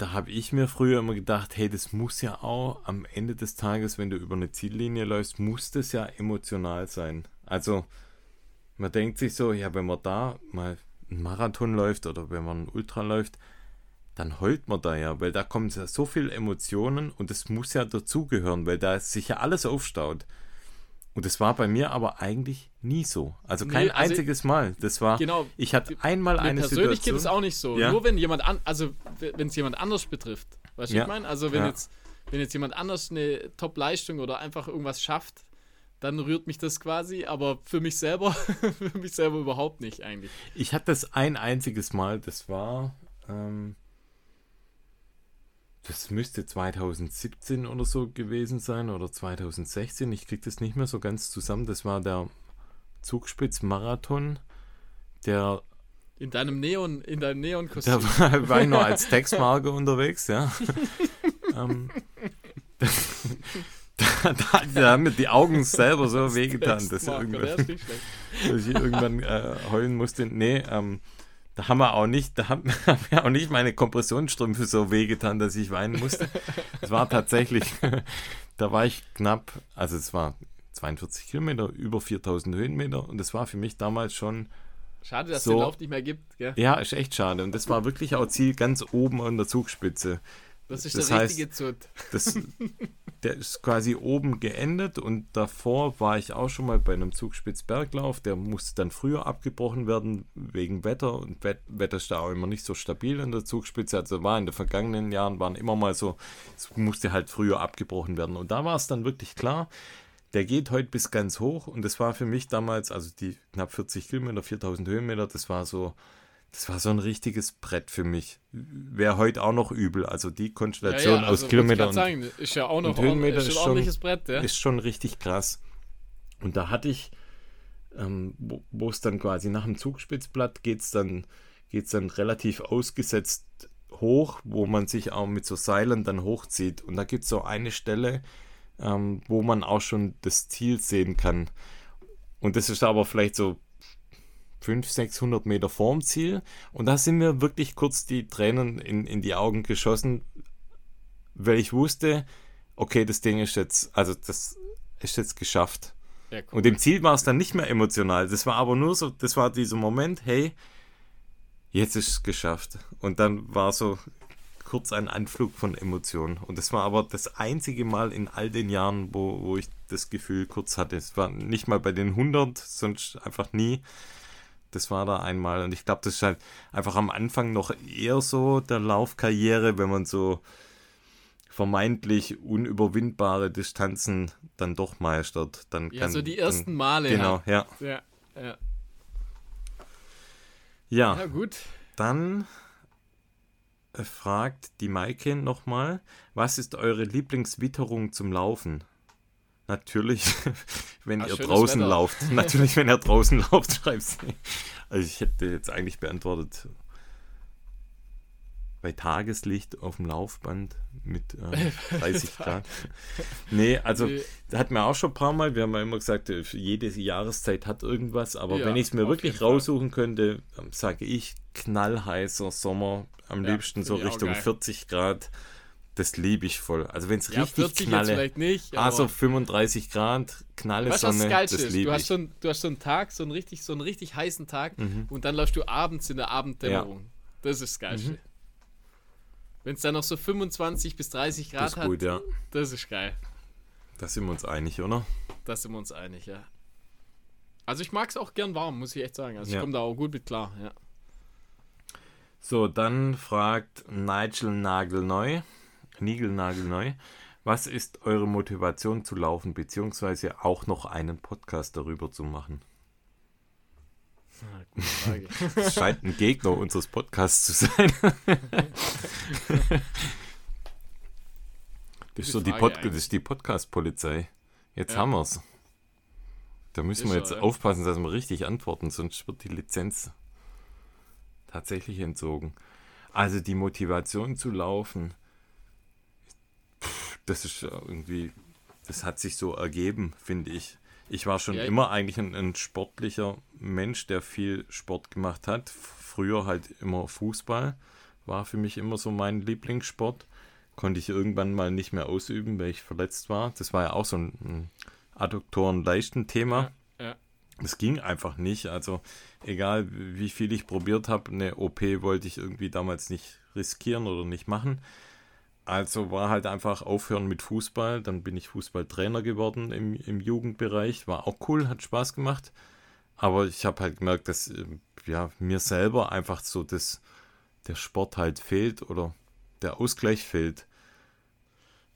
da habe ich mir früher immer gedacht, hey, das muss ja auch am Ende des Tages, wenn du über eine Ziellinie läufst, muss das ja emotional sein. Also man denkt sich so, ja, wenn man da mal einen Marathon läuft oder wenn man einen Ultra läuft, dann heult man da ja, weil da kommen ja so viele Emotionen und das muss ja dazugehören, weil da sich ja alles aufstaut. Und das war bei mir aber eigentlich nie so. Also kein Nee, also- einziges Mal. Das war, Genau. ich hatte einmal eine persönlich geht Situation. es auch nicht so. Ja. Nur wenn jemand an, also wenn es jemand anders betrifft. Weißt du, Ja. ich meine? Also wenn Ja. jetzt, wenn jetzt jemand anders eine Top-Leistung oder einfach irgendwas schafft, dann rührt mich das quasi, aber für mich selber, *laughs* für mich selber überhaupt nicht eigentlich. Ich hatte das ein einziges Mal, das war, ähm, das müsste 2017 oder so gewesen sein oder 2016. Ich kriege das nicht mehr so ganz zusammen. Das war der Zugspitz-Marathon. Der, In deinem Neon, in deinem Neon-Kostüm. da war, ich noch als Textmarker unterwegs, ja. *laughs* ähm, da, da, da haben mir die Augen selber so wehgetan, dass ich irgendwann, *laughs* dass ich irgendwann äh, heulen musste. Nee, ähm, da haben wir auch nicht, da haben, *laughs* haben mir auch nicht meine Kompressionsstrümpfe so wehgetan, dass ich weinen musste. Es war tatsächlich, *laughs* da war ich knapp, also es war 42 Kilometer, über 4000 Höhenmeter und das war für mich damals schon, Schade, dass es So. den Lauf nicht mehr gibt. Gell? ja, ist echt schade. Und das war wirklich auch Ziel ganz oben an der Zugspitze. Das ist Das der heißt- richtige Zut. Das, *laughs* der ist quasi oben geendet und davor war ich auch schon mal bei einem Zugspitzberglauf. Der musste dann früher abgebrochen werden wegen Wetter und Wet Wetter ist da auch immer nicht so stabil an der Zugspitze. Also war in den vergangenen Jahren waren immer mal so, es musste halt früher abgebrochen werden. Und da war es dann wirklich klar, der geht heute bis ganz hoch und das war für mich damals, also die knapp 40 Kilometer, 4000 Höhenmeter, das war so, das war so ein richtiges Brett für mich. Wäre heute auch noch übel. Also die Konstellation aus also, Kilometer grad sagen, ist ja auch noch und Höhenmeter ist ist ein schon- ordentliches Brett, ja? ist schon richtig krass. Und da hatte ich, ähm, wo wo es dann quasi nach dem Zugspitzblatt geht es dann, geht's dann relativ ausgesetzt hoch, wo man sich auch mit so Seilen dann hochzieht. Und da gibt es so eine Stelle, ähm, wo man auch schon das Ziel sehen kann. Und das ist aber vielleicht so 500, 600 Meter vorm Ziel. Und da sind mir wirklich kurz die Tränen in, in die Augen geschossen, weil ich wusste, okay, das Ding ist jetzt, also das ist jetzt geschafft. Ja, cool. Und im Ziel war es dann nicht mehr emotional. Das war aber nur so, das war dieser Moment, hey, jetzt ist es geschafft. Und dann war so kurz ein Anflug von Emotionen. Und das war aber das einzige Mal in all den Jahren, wo, wo ich das Gefühl kurz hatte. Es war nicht mal bei den 100, sonst einfach nie. Das war da einmal. Und ich glaube, das ist halt einfach am Anfang noch eher so der Laufkarriere, wenn man so vermeintlich unüberwindbare Distanzen dann doch meistert. Dann ja, kann, so die dann, ersten Male. Genau, ja. Ja, ja, ja. Ja, ja gut. dann äh, fragt die Maike nochmal, was ist eure Lieblingswitterung zum Laufen? Natürlich, *laughs* wenn Ah, ihr draußen Wetter. lauft. *laughs* Natürlich, wenn ihr draußen lauft, schreibt's nicht. Also ich hätte jetzt eigentlich beantwortet, bei Tageslicht auf dem Laufband mit äh, *laughs* 30 Grad. Nee, also Nee. das hat mir auch schon ein paar Mal, wir haben ja immer gesagt, äh, jede Jahreszeit hat irgendwas, aber Ja, wenn ich es mir wirklich raussuchen könnte, sage ich knallheißer Sommer, am Ja, liebsten so Richtung geil. 40 Grad. Das liebe ich voll. Also wenn es Ja, richtig 40 jetzt knalle, vielleicht nicht. also aber 35 Grad, knalle weißt das Sonne, Geilste das ist? Du liebe hast, ich. einen, du hast so einen Tag, so einen richtig, so einen richtig heißen Tag Mhm. und dann läufst du abends in der Abenddämmerung. Das ist das Geilste. Mhm. Wenn es dann noch so 25 bis 30 Grad Das ist hat, gut, ja. das ist geil. Da sind wir uns einig, oder? Da sind wir uns einig, ja. Also ich mag es auch gern warm, muss ich echt sagen. Also Ja. ich komme da auch gut mit klar, ja. So, dann fragt Nigel Nagelneu, Nigelnagelneu, was ist eure Motivation zu laufen, beziehungsweise auch noch einen Podcast darüber zu machen? Ah. Das *laughs* scheint ein Gegner unseres Podcasts zu sein. *laughs* Das ist, so die, Pod das ist die Podcast-Polizei. Jetzt Ja. haben wir's. Da müssen Ist wir jetzt ja. aufpassen, dass wir richtig antworten, sonst wird die Lizenz tatsächlich entzogen. Also die Motivation zu laufen, das ist irgendwie, das hat sich so ergeben, finde ich. Ich war schon Ja, immer eigentlich ein, ein sportlicher Mensch, der viel Sport gemacht hat. Früher halt immer Fußball, war für mich immer so mein Lieblingssport. Konnte ich irgendwann mal nicht mehr ausüben, weil ich verletzt war. Das war ja auch so ein, ein Adduktoren-Leichten-Thema. Ja, ja. Das ging einfach nicht. Also egal wie viel ich probiert habe, eine OP wollte ich irgendwie damals nicht riskieren oder nicht machen. Also war halt einfach aufhören mit Fußball. Dann bin ich Fußballtrainer geworden im, im Jugendbereich. War auch cool, hat Spaß gemacht. Aber ich habe halt gemerkt, dass äh, ja, mir selber einfach so das, der Sport halt fehlt oder der Ausgleich fehlt.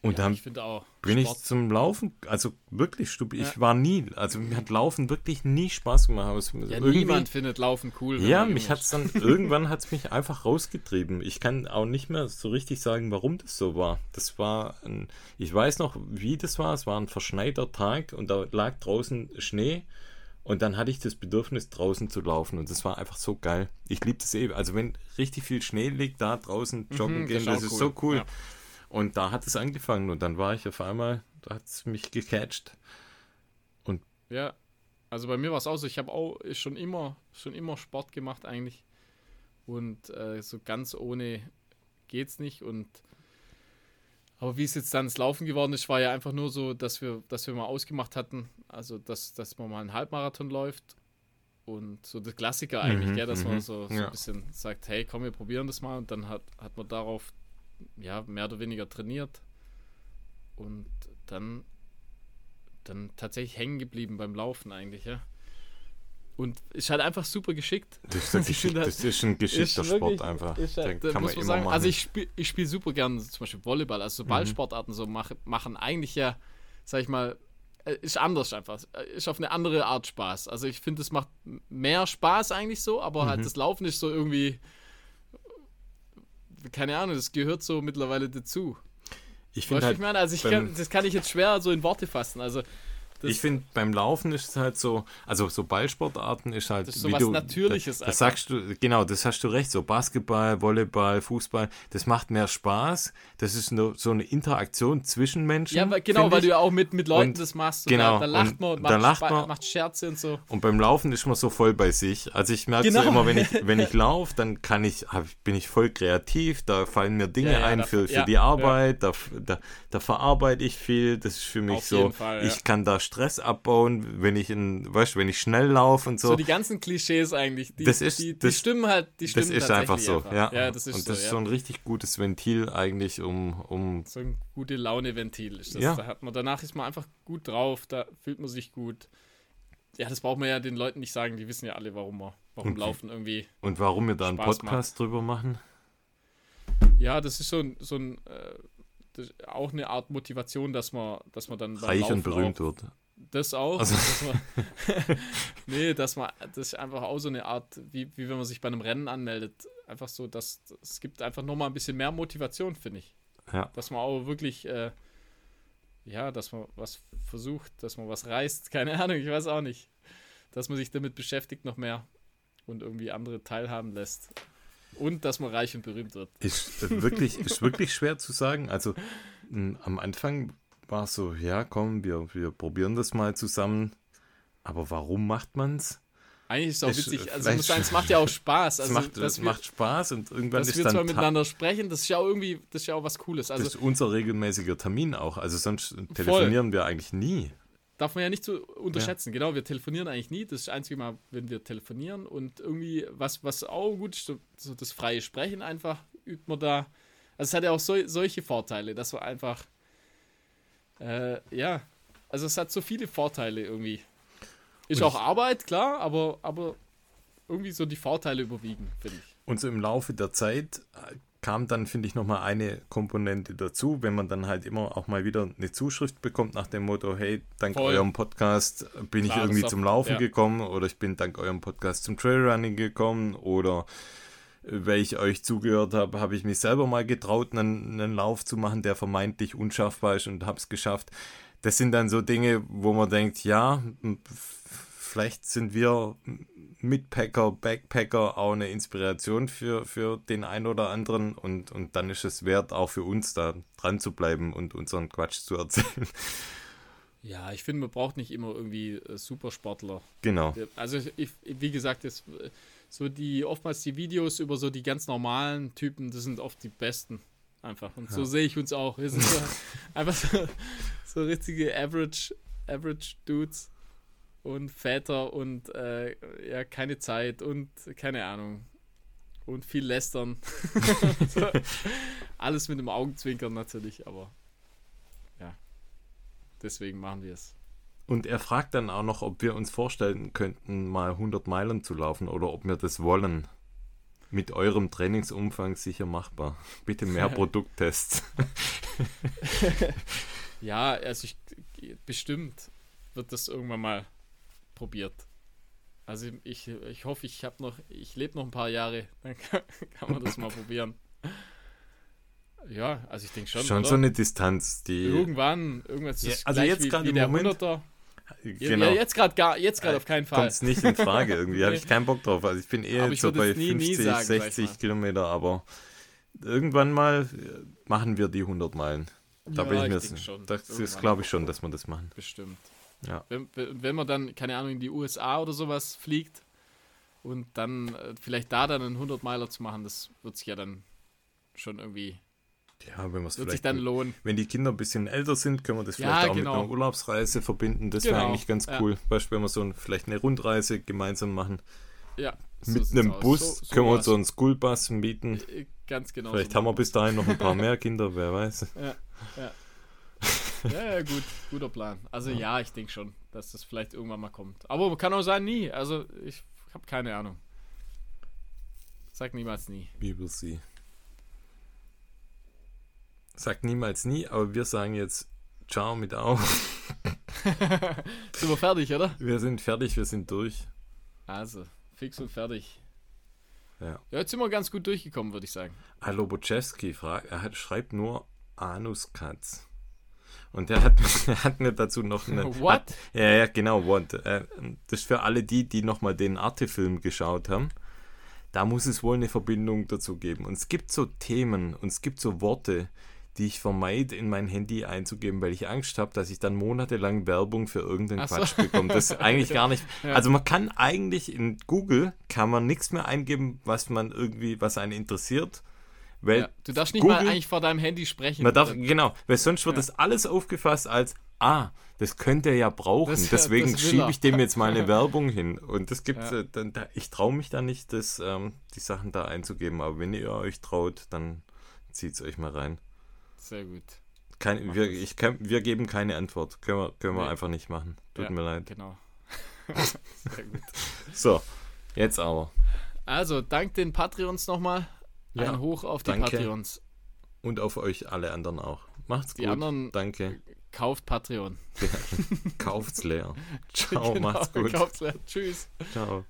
Und ja, dann ich auch. bin Sport, ich zum Laufen, also wirklich stupid. Ich Ja. war nie, also mir hat Laufen wirklich nie Spaß gemacht. Aber es- ja, niemand findet Laufen cool. ja, mich hat ist. es dann, irgendwann hat es mich einfach rausgetrieben. Ich kann auch nicht mehr so richtig sagen, warum das so war. Das war, ein, ich weiß noch, wie das war. Es war ein verschneiter Tag und da lag draußen Schnee. Und dann hatte ich das Bedürfnis, draußen zu laufen. Und das war einfach so geil. Ich liebe das eh. Also wenn richtig viel Schnee liegt, da draußen joggen Mhm, gehen, auch das ist so cool. Ja. Und da hat es angefangen und dann war ich auf einmal, da hat es mich gecatcht. Ja, also bei mir war es auch so, ich habe auch schon immer, schon immer Sport gemacht eigentlich. Und äh, so ganz ohne geht's nicht. Und aber wie es jetzt dann ins Laufen geworden ist, war ja einfach nur so, dass wir, dass wir mal ausgemacht hatten, also dass, dass man mal einen Halbmarathon läuft. Und so der Klassiker eigentlich, Mhm, gell, dass mhm, man so, so ja. ein bisschen sagt, hey, komm, wir probieren das mal. Und dann hat, hat man darauf ja mehr oder weniger trainiert. Und dann dann tatsächlich hängen geblieben beim Laufen eigentlich, ja. Und ist halt einfach super geschickt. Das ist, ein *laughs* geschick, das ist ein geschickter ist Sport wirklich- einfach. Ist halt, Den kann man immer sagen, machen. also ich spiele ich spiel super gern zum Beispiel Volleyball, also so Mhm. Ballsportarten so mach, machen eigentlich ja, sag ich mal, äh, ist anders einfach. Äh, Ist auf eine andere Art Spaß. Also ich finde, es macht mehr Spaß eigentlich so, aber Mhm. halt das Laufen ist so irgendwie, keine Ahnung, das gehört so mittlerweile dazu. ich finde halt, ich meine, also ich kann, das kann ich jetzt schwer so in Worte fassen. Also das, ich finde beim Laufen ist es halt so, also so Ballsportarten ist halt, Das ist so was du, Natürliches Das, einfach. das sagst du, genau, das hast du recht. So Basketball, Volleyball, Fußball, das macht mehr Spaß. Das ist nur so eine Interaktion zwischen Menschen. ja, genau, weil ich. du ja auch mit, mit Leuten Und- das machst. Und genau, Da, da lacht man und da macht, lacht man- macht Scherze und so. Und beim Laufen ist man so voll bei sich. Also ich merke so Genau. immer, wenn ich, *laughs* wenn ich laufe, dann kann ich, bin ich voll kreativ, da fallen mir Dinge Ja, ja, ein da- für, für die Arbeit, da, da, da verarbeite ich viel. Das ist für mich Auf so, Fall, ich kann da Stress abbauen, wenn ich in, weißt, du, wenn ich schnell laufe und so. So die ganzen Klischees eigentlich, die, Das ist- die, die das- stimmen halt, die stimmen das ist einfach so, ja. Ja, das ist und so, das ist ja. so ein richtig gutes Ventil eigentlich, um, um so ein gute Laune-Ventil ist das. Ja. Da hat man, danach ist man einfach gut drauf, da fühlt man sich gut. Ja, das braucht man ja den Leuten nicht sagen, die wissen ja alle, warum wir, warum Und- Laufen irgendwie. und warum wir da einen Spaß Podcast drüber machen. Ja, das ist so ein, so ein äh, ist auch eine Art Motivation, dass man, dass man dann Reich und berühmt auch, wird. Das auch. Also- Dass man, *laughs* nee, dass man, das ist einfach auch so eine Art, wie, wie wenn man sich bei einem Rennen anmeldet. Einfach so, dass es gibt einfach nochmal ein bisschen mehr Motivation, finde ich. Ja. Dass man auch wirklich, äh, ja, dass man was versucht, dass man was reißt. *laughs* Keine Ahnung, ich weiß auch nicht. Dass man sich damit beschäftigt noch mehr und irgendwie andere teilhaben lässt. Und dass man reich und berühmt wird. Ist äh, wirklich, ist wirklich schwer zu sagen. Also mh, am Anfang war es so, ja, komm, wir, wir probieren das mal zusammen. Aber warum macht man's? Eigentlich ist es auch witzig. Also ich muss sagen, es macht ja auch *laughs* Spaß. Es Also, macht, dass es wir, macht Spaß und irgendwann dass ist wir dann zwar miteinander sprechen, das ist ja auch irgendwie, das ist ja auch was Cooles. Also das ist unser regelmäßiger Termin auch. Also sonst telefonieren wir eigentlich nie. darf man ja nicht so unterschätzen. Genau, wir telefonieren eigentlich nie. Das ist das einzige Mal, wenn wir telefonieren. Und irgendwie, was, was auch gut ist, so, so das freie Sprechen einfach übt man da. Also es hat ja auch so, solche Vorteile, dass man einfach, äh, ja, also es hat so viele Vorteile irgendwie. Ist Und auch Arbeit, klar, aber, aber irgendwie so die Vorteile überwiegen, finde ich. Und so im Laufe der Zeit äh, kam dann, finde ich, nochmal eine Komponente dazu, wenn man dann halt immer auch mal wieder eine Zuschrift bekommt nach dem Motto, hey, dank Voll. eurem Podcast bin Klar, ich irgendwie zum Laufen ja. gekommen oder ich bin dank eurem Podcast zum Trailrunning gekommen oder weil ich euch zugehört habe, habe ich mich selber mal getraut, einen, einen Lauf zu machen, der vermeintlich unschaffbar ist und habe es geschafft. das sind dann so Dinge, wo man denkt, ja, vielleicht sind wir Mitpacker, Backpacker auch eine Inspiration für, für den einen oder anderen und, und dann ist es wert, auch für uns da dran zu bleiben und unseren Quatsch zu erzählen. *laughs* Ja, ich finde, man braucht nicht immer irgendwie äh, Supersportler. Genau. Also, ich, wie gesagt, das, so die oftmals die Videos über so die ganz normalen Typen, das sind oft die besten. Einfach. Und ja. so sehe ich uns auch. Wir sind so, *laughs* einfach so, so richtige Average, Average Dudes und Väter und äh, ja, keine Zeit und keine Ahnung. Und viel lästern. *laughs* so, alles mit dem Augenzwinkern natürlich, aber ja. Deswegen machen wir es. Und er fragt dann auch noch, ob wir uns vorstellen könnten, mal 100 Meilen zu laufen oder ob wir das wollen. Mit eurem Trainingsumfang sicher machbar. *laughs* Bitte mehr *laughs* Produkttests. *laughs* ja, also ich, bestimmt wird das irgendwann mal probiert. Also ich, ich hoffe, ich habe noch, ich lebe noch ein paar Jahre, dann kann, kann man das mal probieren. Ja, also ich denke schon. Schon oder? so eine Distanz, die. Irgendwann, irgendwas ja, also jetzt gerade im der Moment, 100er. Genau. Jetzt gerade gar, jetzt gerade auf keinen Fall. Kommt es nicht in Frage *laughs* irgendwie, habe ich keinen Bock drauf. Also ich bin eher ich so bei nie, 50, nie sagen, 60 Kilometer, aber irgendwann mal äh, machen wir die 100 Meilen. Da ja, bin ich mir schon. Das ist, glaube ich schon, dass wir das machen. Bestimmt. Ja. Wenn, wenn man dann, keine Ahnung, in die USA oder sowas fliegt und dann äh, vielleicht da dann einen 100-Meiler zu machen, das wird sich ja dann schon irgendwie. Ja, wenn wird sich dann lohnen. Wenn die Kinder ein bisschen älter sind, können wir das vielleicht ja, auch genau. mit einer Urlaubsreise verbinden. Das genau. wäre eigentlich ganz cool. Ja. Beispiel, wenn wir so ein, vielleicht eine Rundreise gemeinsam machen. Ja. So mit einem Bus so, so können wir uns so einen Schoolbus mieten. Äh, ganz genau. Vielleicht haben wir bis dahin noch ein paar mehr *laughs* Kinder, wer weiß. Ja, ja. ja, ja, gut, guter Plan. Also ja, ja ich denke schon, dass das vielleicht irgendwann mal kommt. Aber kann auch sein, nie. Also ich habe keine Ahnung. Sag niemals nie. We will see. Sag niemals nie, aber wir sagen jetzt Ciao mit auf. *laughs* sind wir fertig, oder? Wir sind fertig, wir sind durch. Also, fix und fertig. Ja. ja jetzt sind wir ganz gut durchgekommen, würde ich sagen. Hallo Boczewski fragt, er hat, schreibt nur Anuskatz. Und der hat, *laughs* hat mir dazu noch eine. *laughs* What? Hat, ja, ja, genau, what. Äh, das ist für alle die, die nochmal den Arte-Film geschaut haben. Da muss es wohl eine Verbindung dazu geben. Und es gibt so Themen und es gibt so Worte, die ich vermeide, in mein Handy einzugeben, weil ich Angst habe, dass ich dann monatelang Werbung für irgendeinen so. Quatsch bekomme. Das ist *laughs* eigentlich gar nicht. Ja. Also man kann eigentlich in Google kann man nichts mehr eingeben, was man irgendwie, was einen interessiert weil ja, du darfst nicht Google, mal eigentlich vor deinem Handy sprechen. Man darf, genau, weil sonst wird ja. das alles aufgefasst als, ah, das könnte er ja brauchen, das, deswegen schiebe ich dem jetzt mal eine *laughs* Werbung hin. Und das gibt ja. äh, dann, da, ich traue mich da nicht, das, ähm, die Sachen da einzugeben, aber wenn ihr euch traut, dann zieht es euch mal rein. Sehr gut. Kein, wir, ich wir geben keine Antwort. Können wir, können wir nee. einfach nicht machen. Tut mir leid. Genau. *laughs* Sehr gut. So, jetzt aber. Also, dank den Patreons nochmal. Ja, Ein Hoch auf die danke. Patreons. Und auf euch alle anderen auch. Macht's die gut. Anderen danke. Kauft Patreon. Ja, *laughs* kauft's leer. *laughs* Ciao, genau, macht's gut. Kauft's leer. Tschüss. Ciao.